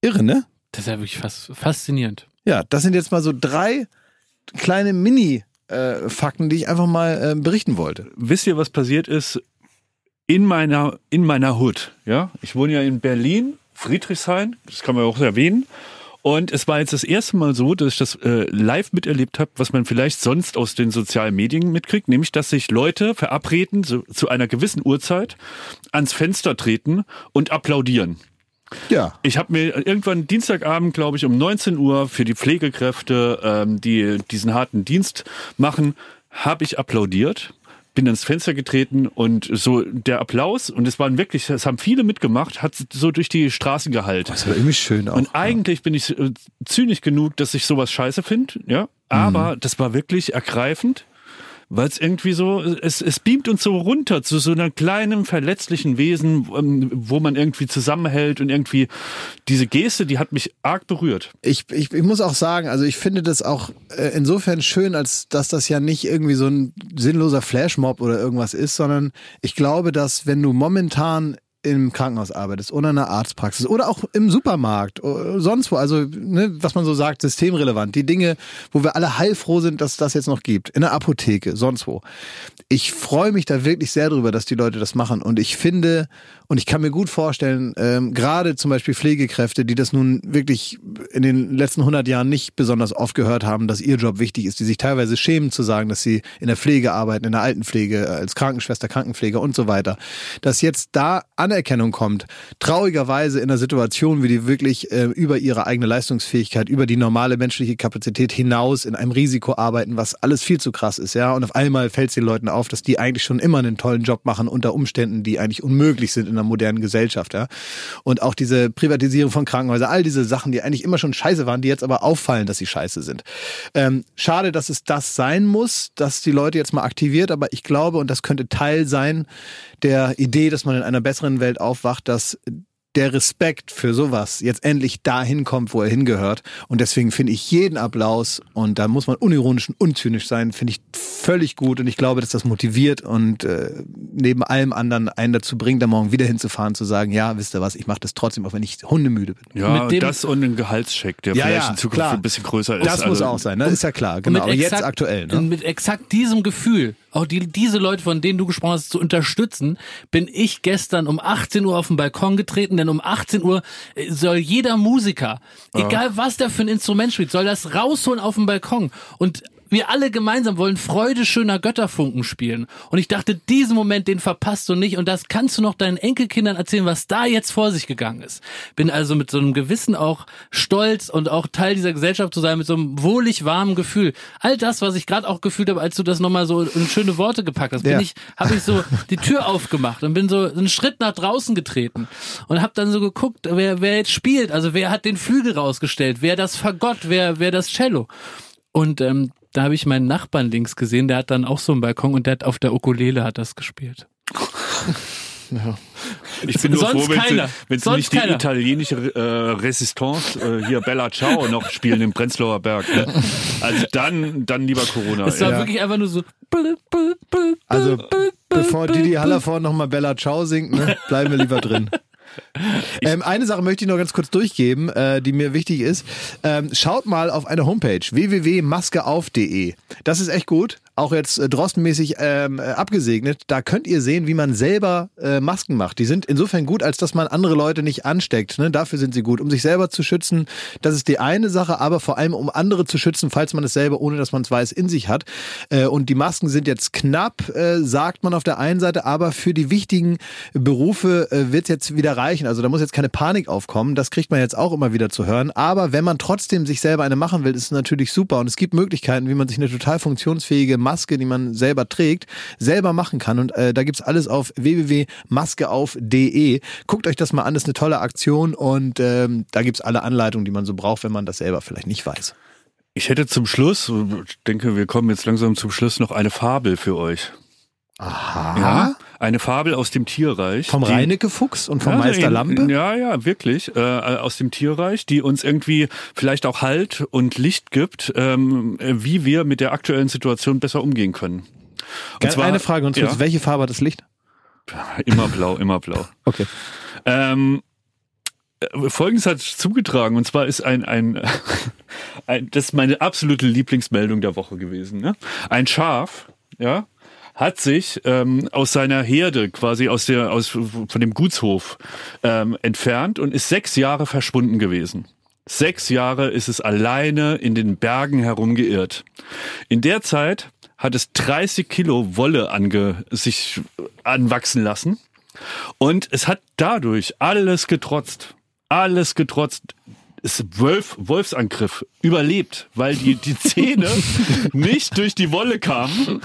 Irre, ne?
Das ist ja wirklich fas faszinierend.
Ja, das sind jetzt mal so drei kleine Mini-Fakten, die ich einfach mal äh, berichten wollte.
Wisst ihr, was passiert ist in meiner, in meiner Hood? Ja, ich wohne ja in Berlin, Friedrichshain, das kann man auch erwähnen. Und es war jetzt das erste Mal so, dass ich das äh, live miterlebt habe, was man vielleicht sonst aus den sozialen Medien mitkriegt, nämlich dass sich Leute verabreden, so, zu einer gewissen Uhrzeit ans Fenster treten und applaudieren.
Ja.
Ich habe mir irgendwann Dienstagabend, glaube ich, um 19 Uhr für die Pflegekräfte, ähm, die diesen harten Dienst machen, habe ich applaudiert, bin ans Fenster getreten und so der Applaus, und es waren wirklich, es haben viele mitgemacht, hat so durch die Straßen gehalten.
Das war irgendwie schön auch.
Und eigentlich bin ich äh, zynisch genug, dass ich sowas scheiße finde, ja. Aber das war wirklich ergreifend, weil es irgendwie so, es, es beamt uns so runter zu so einer kleinen, verletzlichen Wesen, ähm, wo man irgendwie zusammenhält und irgendwie diese Geste, die hat mich arg berührt.
Ich, ich, ich muss auch sagen, also ich finde das auch äh, insofern schön, als dass das ja nicht irgendwie so ein sinnloser Flashmob oder irgendwas ist, sondern ich glaube, dass wenn du momentan im Krankenhaus arbeitest oder in einer Arztpraxis oder auch im Supermarkt oder sonst wo, also ne, was man so sagt, systemrelevant, die Dinge, wo wir alle heilfroh sind, dass das jetzt noch gibt, in der Apotheke, sonst wo. Ich freue mich da wirklich sehr drüber, dass die Leute das machen und ich finde und ich kann mir gut vorstellen, ähm, gerade zum Beispiel Pflegekräfte, die das nun wirklich in den letzten 100 Jahren nicht besonders oft gehört haben, dass ihr Job wichtig ist, die sich teilweise schämen zu sagen, dass sie in der Pflege arbeiten, in der Altenpflege, als Krankenschwester, Krankenpfleger und so weiter, dass jetzt da Anerkennung kommt, traurigerweise in einer Situation, wie die wirklich äh, über ihre eigene Leistungsfähigkeit, über die normale menschliche Kapazität hinaus in einem Risiko arbeiten, was alles viel zu krass ist, ja. Und auf einmal fällt es den Leuten auf, dass die eigentlich schon immer einen tollen Job machen unter Umständen, die eigentlich unmöglich sind in einer modernen Gesellschaft, ja. Und auch diese Privatisierung von Krankenhäusern, all diese Sachen, die eigentlich immer schon scheiße waren, die jetzt aber auffallen, dass sie scheiße sind. Ähm, schade, dass es das sein muss, dass die Leute jetzt mal aktiviert, aber ich glaube, und das könnte Teil sein der Idee, dass man in einer besseren Welt aufwacht, dass der Respekt für sowas jetzt endlich dahin kommt, wo er hingehört. Und deswegen finde ich jeden Applaus, und da muss man unironisch und unzynisch sein, finde ich völlig gut. Und ich glaube, dass das motiviert und äh, neben allem anderen einen dazu bringt, da morgen wieder hinzufahren, zu sagen, ja, wisst ihr was, ich mache das trotzdem, auch wenn ich hundemüde bin.
Ja,
Mit dem-
das und ein Gehaltscheck, der
Ja,
vielleicht
ja,
in Zukunft
klar.
ein bisschen größer ist.
Das muss
Also,
auch sein, ne? ist ja klar. Genau,
Und
aber
mit
jetzt
exakt-
aktuell. Ne?
Mit exakt diesem Gefühl, auch die, diese Leute, von denen du gesprochen hast, zu unterstützen, bin ich gestern um 18 Uhr auf den Balkon getreten, denn um 18 Uhr äh, soll jeder Musiker, egal was der für ein Instrument spielt, soll das rausholen auf den Balkon. Und wir alle gemeinsam wollen Freude schöner Götterfunken spielen. Und ich dachte, diesen Moment, den verpasst du nicht. Und das kannst du noch deinen Enkelkindern erzählen, was da jetzt vor sich gegangen ist. Bin also mit so einem Gewissen auch stolz und auch Teil dieser Gesellschaft zu sein, mit so einem wohlig warmen Gefühl. All das, was ich gerade auch gefühlt habe, als du das nochmal so in schöne Worte gepackt hast, bin
Ja.
ich, habe ich so die Tür aufgemacht und bin so einen Schritt nach draußen getreten und habe dann so geguckt, wer, wer jetzt spielt. Also wer hat den Flügel rausgestellt, wer das Fagott, wer, wer das Cello. Und ähm, da habe ich meinen Nachbarn links gesehen, der hat dann auch so einen Balkon und der hat auf der Ukulele hat das gespielt.
Ich bin nur
Sonst
froh, wenn sie,
keiner.
wenn sie
Sonst
nicht die
keiner.
italienische äh, Resistance, äh, hier Bella Ciao noch spielen im Prenzlauer Berg. Ne? Also dann, dann lieber Corona.
Es war
ey.
wirklich einfach nur so.
Also, bevor Didi Hallervorn nochmal Bella Ciao singt, ne, bleiben wir lieber drin. Ähm, eine Sache möchte ich noch ganz kurz durchgeben, äh, die mir wichtig ist. Ähm, schaut mal auf eine Homepage www.maskeauf.de. Das ist echt gut. Auch jetzt äh, drostenmäßig ähm, äh, abgesegnet. Da könnt ihr sehen, wie man selber äh, Masken macht. Die sind insofern gut, als dass man andere Leute nicht ansteckt. Ne? Dafür sind sie gut. Um sich selber zu schützen, das ist die eine Sache, aber vor allem um andere zu schützen, falls man es selber, ohne dass man es weiß, in sich hat. Äh, und die Masken sind jetzt knapp, äh, sagt man auf der einen Seite, aber für die wichtigen Berufe äh, wird es jetzt wieder reichen. Also da muss jetzt keine Panik aufkommen. Das kriegt man jetzt auch immer wieder zu hören. Aber wenn man trotzdem sich selber eine machen will, ist es natürlich super. Und es gibt Möglichkeiten, wie man sich eine total funktionsfähige Maske, die man selber trägt, selber machen kann. Und äh, da gibt's alles auf www.maskeauf.de. Guckt euch das mal an, das ist eine tolle Aktion und ähm, da gibt's alle Anleitungen, die man so braucht, wenn man das selber vielleicht nicht weiß.
Ich hätte zum Schluss, denke, wir kommen jetzt langsam zum Schluss, noch eine Fabel für euch.
Aha.
Ja, eine Fabel aus dem Tierreich.
Vom
die-
Reinecke Fuchs und vom
Ja,
Meister Lampe?
Ja, ja, wirklich. Äh, aus dem Tierreich, die uns irgendwie vielleicht auch Halt und Licht gibt, ähm, wie wir mit der aktuellen Situation besser umgehen können. Und
Gerne eine Frage und
ja,
welche Farbe hat das Licht?
immer blau, immer blau.
Okay.
Ähm, äh, Folgendes hat zugetragen und zwar ist ein, ein, ein das ist meine absolute Lieblingsmeldung der Woche gewesen. Ne? Ein Schaf, ja, hat sich ähm, aus seiner Herde quasi aus der aus von dem Gutshof ähm, entfernt und ist sechs Jahre verschwunden gewesen. Sechs Jahre ist es alleine in den Bergen herumgeirrt. In der Zeit hat es 30 Kilo Wolle ange, sich anwachsen lassen. Und es hat dadurch alles getrotzt. Alles getrotzt. Ist Wolf, Wolfsangriff überlebt, weil die, die Zähne nicht durch die Wolle kamen.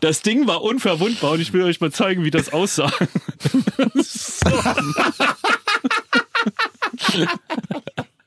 Das Ding war unverwundbar und ich will euch mal zeigen, wie das aussah.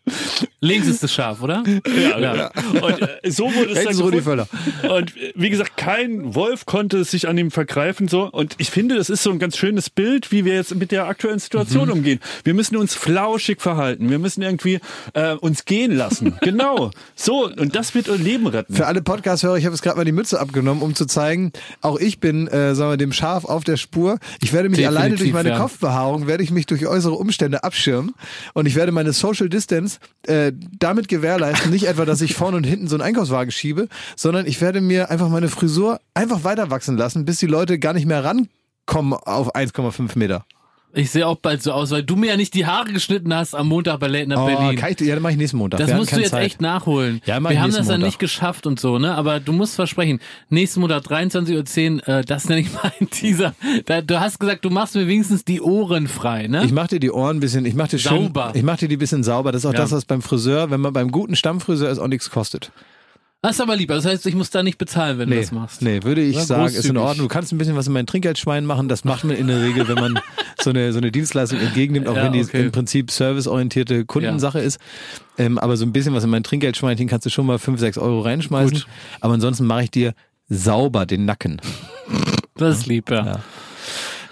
Links ist das Schaf, oder?
Ja, ja. Und äh, so wurde es
Rechts
dann
Rudi
gefunden. Und äh, wie gesagt, kein Wolf konnte sich an ihm vergreifen. So. Und ich finde, das ist so ein ganz schönes Bild, wie wir jetzt mit der aktuellen Situation umgehen. Wir müssen uns flauschig verhalten. Wir müssen irgendwie äh, uns gehen lassen. genau. So. Und das wird unser Leben retten.
Für alle Podcast-Hörer, ich habe jetzt gerade mal die Mütze abgenommen, um zu zeigen, auch ich bin, äh, sagen wir, dem Schaf auf der Spur. Ich werde mich
Definitiv,
alleine durch meine
ja.
Kopfbehaarung, werde ich mich durch äußere Umstände abschirmen und ich werde meine Social Distance äh, damit gewährleisten, nicht etwa, dass ich vorne und hinten so einen Einkaufswagen schiebe, sondern ich werde mir einfach meine Frisur einfach weiter wachsen lassen, bis die Leute gar nicht mehr rankommen auf 1,5 Meter.
Ich sehe auch bald so aus, weil du mir ja nicht die Haare geschnitten hast am Montag bei Late Night
Oh,
Berlin.
kann ich, ja, dann mache ich nächsten Montag.
Das musst du jetzt
Zeit.
echt nachholen.
Ja, mach
Wir
ich
haben das dann
Montag.
nicht geschafft und so, ne? Aber du musst versprechen, nächsten Montag 23.10 Uhr, äh, das nenne ich mal ein Teaser. Da, du hast gesagt, du machst mir wenigstens die Ohren frei, ne?
Ich mach dir die Ohren ein bisschen, ich mach dir schön,
Sauber.
ich mach dir die ein bisschen sauber. Das ist auch
Ja.
das, was beim Friseur, wenn man beim guten Stammfriseur ist, auch nichts kostet.
Das ist aber lieber. Das heißt, ich muss da nicht bezahlen, wenn du
Nee,
das machst.
nee, würde ich
Ja,
sagen, ist in
großzügig.
Ordnung. Du kannst ein bisschen was in mein Trinkgeldschwein machen. Das macht man in der Regel, wenn man so eine, so eine Dienstleistung entgegennimmt, auch
Ja,
wenn die
okay.
im Prinzip serviceorientierte Kundensache ist. Ähm, aber so ein bisschen was in mein Trinkgeldschweinchen kannst du schon mal 5, 6 Euro reinschmeißen.
Gut.
Aber ansonsten mache ich dir sauber den Nacken.
Das ist lieb, ja.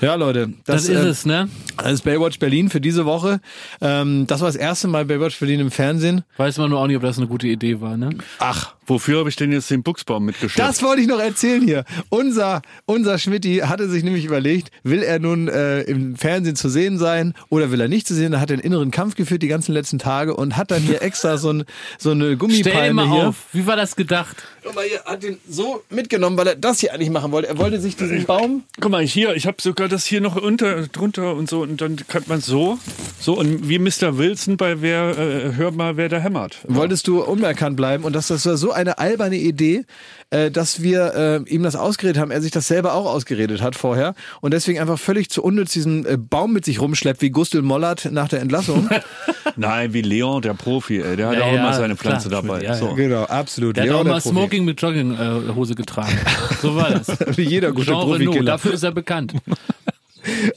Ja, Leute,
Das,
das,
ist
äh,
es, ne?
das ist Baywatch Berlin für diese Woche. Ähm, das war das erste Mal Baywatch Berlin im Fernsehen.
Weiß man nur auch nicht, ob das eine gute Idee war, ne?
Ach,
Wofür habe ich denn jetzt den Buchsbaum mitgeschleppt?
Das wollte ich noch erzählen hier. Unser, unser Schmidti hatte sich nämlich überlegt, will er nun äh, im Fernsehen zu sehen sein oder will er nicht zu sehen? Da hat er einen inneren Kampf geführt die ganzen letzten Tage und hat dann hier extra so, ein, so eine
Stell dir
Gummipalme
mal
hier.
auf. Wie war das gedacht?
Guck mal, er hat den so mitgenommen, weil er das hier eigentlich machen wollte. Er wollte sich diesen Baum...
Guck mal, hier, ich habe sogar das hier noch unter, drunter und so und dann kann man so, so und wie Mr. Wilson bei wer, äh, hör mal, wer da hämmert.
Wolltest du unerkannt bleiben und das, das war so eine alberne Idee, äh, dass wir äh, ihm das ausgeredet haben, er sich das selber auch ausgeredet hat vorher und deswegen einfach völlig zu unnütz diesen äh, Baum mit sich rumschleppt, wie Gustl Mollert nach der Entlassung.
Nein, wie Leon, der Profi, ey, der hat
Ja,
auch
ja,
immer seine
klar,
Pflanze dabei.
ja,
so.
genau, absolut.
Der hat
Leon,
auch
der
mal. Smoking mit Jogginghose getragen. So war das.
Wie jeder gute
Jean Renault,
Profikiller.
dafür ist er bekannt.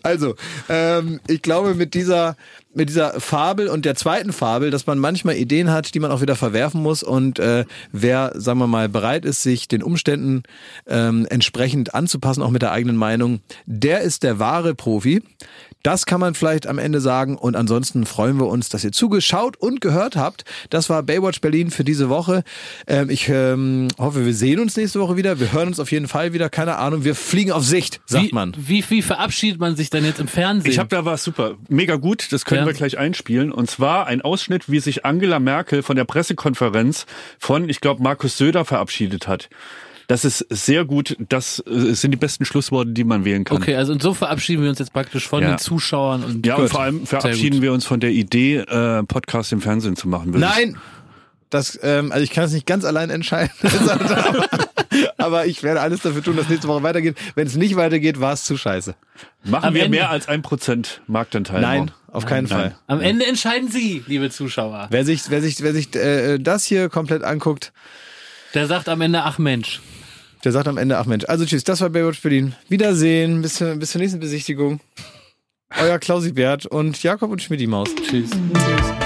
Also, ähm, ich glaube, mit dieser, mit dieser Fabel und der zweiten Fabel, dass man manchmal Ideen hat, die man auch wieder verwerfen muss und äh, wer, sagen wir mal, bereit ist, sich den Umständen ähm, entsprechend anzupassen, auch mit der eigenen Meinung, der ist der wahre Profi. Das kann man vielleicht am Ende sagen. Und ansonsten freuen wir uns, dass ihr zugeschaut und gehört habt. Das war Baywatch Berlin für diese Woche. Ähm, ich ähm, hoffe, wir sehen uns nächste Woche wieder. Wir hören uns auf jeden Fall wieder. Keine Ahnung. Wir fliegen auf Sicht, sagt
wie,
man.
Wie, wie verabschiedet man sich dann jetzt im Fernsehen?
Ich habe da was super. Mega gut. Das können ja. wir gleich einspielen. Und zwar ein Ausschnitt, wie sich Angela Merkel von der Pressekonferenz von, ich glaube, Markus Söder verabschiedet hat. Das ist sehr gut. Das äh, sind die besten Schlussworte, die man wählen kann.
Okay, also und so verabschieden wir uns jetzt praktisch von ja. den Zuschauern und
ja gut. und vor allem verabschieden wir uns von der Idee, äh, Podcast im Fernsehen zu machen.
Nein. Das, ähm, also ich kann es nicht ganz allein entscheiden. aber ich werde alles dafür tun, dass nächste Woche weitergeht. Wenn es nicht weitergeht, war es zu scheiße.
Machen Am wir Ende. mehr als ein Prozent Marktanteil?
Nein, auf nein, keinen nein. Fall.
Am Ende entscheiden Sie, liebe Zuschauer.
Wer sich, wer sich, wer sich äh, das hier komplett anguckt,
der sagt am Ende, ach Mensch.
Der sagt am Ende, ach Mensch. Also tschüss, das war Baywatch Berlin. Wiedersehen, bis, bis zur nächsten Besichtigung. Euer Klausi Bert und Jakob und Schmidti Maus. Tschüss. tschüss.